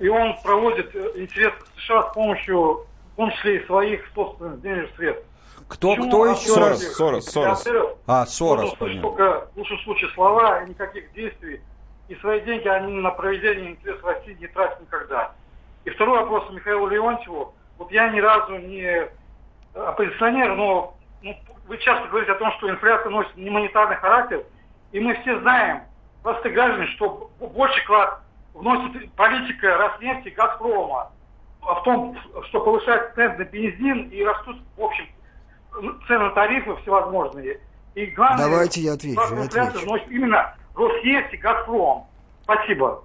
Speaker 11: и он проводит э, интерес США с помощью, в том числе и своих собственных денежных средств.
Speaker 3: Кто, Почему кто еще
Speaker 2: Сорос, Сорос, Сорос.
Speaker 3: А, Сорос,
Speaker 11: Только в лучшем случае слова и никаких действий. И свои деньги они на проведение интересов России не тратят никогда. И второй вопрос Михаилу Леонтьеву. Вот я ни разу не оппозиционер, но ну, вы часто говорите о том, что инфляция носит не монетарный характер. И мы все знаем, простые граждане, что больше клад вносит политика Роснефти, Газпрома в том, что повышает цены на бензин и растут, в общем, цены тарифы всевозможные. И
Speaker 4: главное, Давайте я отвечу. Я
Speaker 11: отвечу. вносит именно Роснефть и Газпром. Спасибо.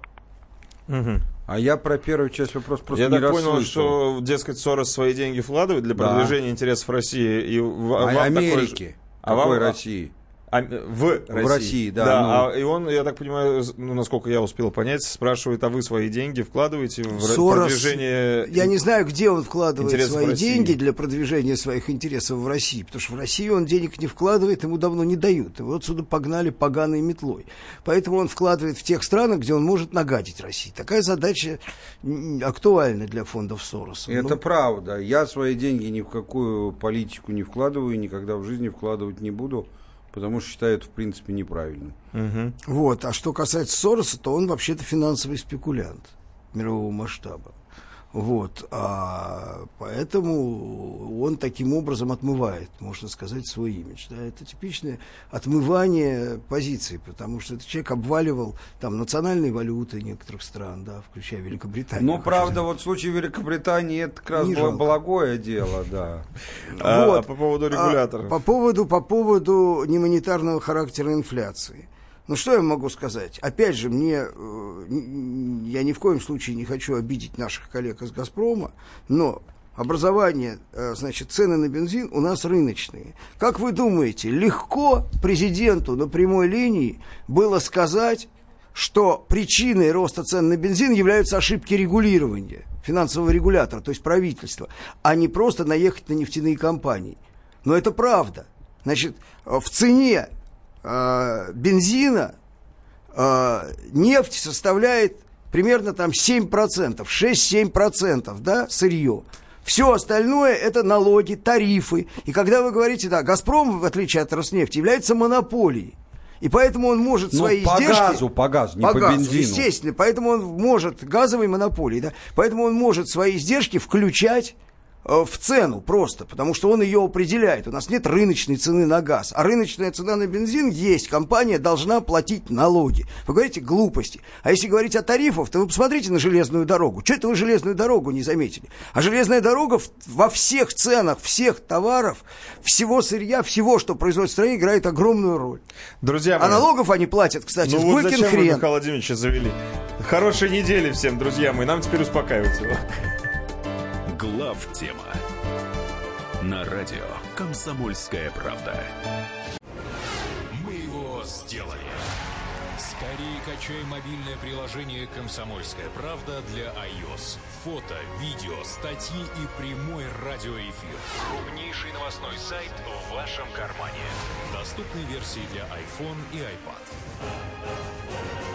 Speaker 3: Угу. А я про первую часть вопроса просто
Speaker 2: Я
Speaker 3: не
Speaker 2: так понял, что, дескать, Сорос свои деньги вкладывает для продвижения да. интересов России и
Speaker 3: в, а Америки. Такой, а
Speaker 2: вам,
Speaker 3: России?
Speaker 2: А, в России.
Speaker 3: В России, да.
Speaker 2: да ну... а, и он, я так понимаю, ну, насколько я успел понять, спрашивает, а вы свои деньги вкладываете в Сорос, продвижение...
Speaker 4: Я не знаю, где он вкладывает свои деньги для продвижения своих интересов в России, потому что в России он денег не вкладывает, ему давно не дают. Его отсюда погнали поганой метлой. Поэтому он вкладывает в тех странах, где он может нагадить России. Такая задача актуальна для фондов Сороса.
Speaker 3: Это ну... правда. Я свои деньги ни в какую политику не вкладываю, никогда в жизни вкладывать не буду потому что считаю это, в принципе, неправильным.
Speaker 4: Угу. Вот. А что касается Сороса, то он вообще-то финансовый спекулянт мирового масштаба. Вот, а поэтому он таким образом отмывает, можно сказать, свой имидж. Да? Это типичное отмывание позиций, потому что этот человек обваливал там национальные валюты некоторых стран, да, включая Великобританию.
Speaker 3: Ну, правда, сказать. вот в случае Великобритании это как раз было благое дело, да.
Speaker 2: А, вот. А по поводу регуляторов?
Speaker 4: по поводу, по поводу немонетарного характера инфляции. Ну, что я могу сказать? Опять же, мне, э, я ни в коем случае не хочу обидеть наших коллег из «Газпрома», но образование, э, значит, цены на бензин у нас рыночные. Как вы думаете, легко президенту на прямой линии было сказать, что причиной роста цен на бензин являются ошибки регулирования, финансового регулятора, то есть правительства, а не просто наехать на нефтяные компании. Но это правда. Значит, в цене э, бензина э, нефть составляет примерно там 7%, 6-7%, да, сырье. Все остальное это налоги, тарифы. И когда вы говорите, да, Газпром, в отличие от Роснефти, является монополией. И поэтому он может
Speaker 3: Ну,
Speaker 4: свои
Speaker 3: по
Speaker 4: издержки...
Speaker 3: газу, по газу, не по бензину.
Speaker 4: естественно. Поэтому он может, газовой монополии, да, поэтому он может свои издержки включать в цену просто, потому что он ее определяет. У нас нет рыночной цены на газ, а рыночная цена на бензин есть. Компания должна платить налоги. Вы говорите глупости. А если говорить о тарифах, то вы посмотрите на железную дорогу. Что это вы железную дорогу не заметили? А железная дорога во всех ценах, всех товаров, всего сырья, всего, что производится в стране, играет огромную роль.
Speaker 2: Друзья
Speaker 4: А
Speaker 2: мои,
Speaker 4: налогов они платят, кстати,
Speaker 2: ну вот зачем вы
Speaker 4: хрен.
Speaker 2: Михаила Владимировича завели? Хорошей недели всем, друзья мои. Нам теперь успокаиваться.
Speaker 1: Глав тема на радио Комсомольская правда.
Speaker 12: Мы его сделали. Скорее качай мобильное приложение «Комсомольская правда» для iOS. Фото, видео, статьи и прямой радиоэфир. Крупнейший новостной сайт в вашем кармане. Доступны версии для iPhone и iPad.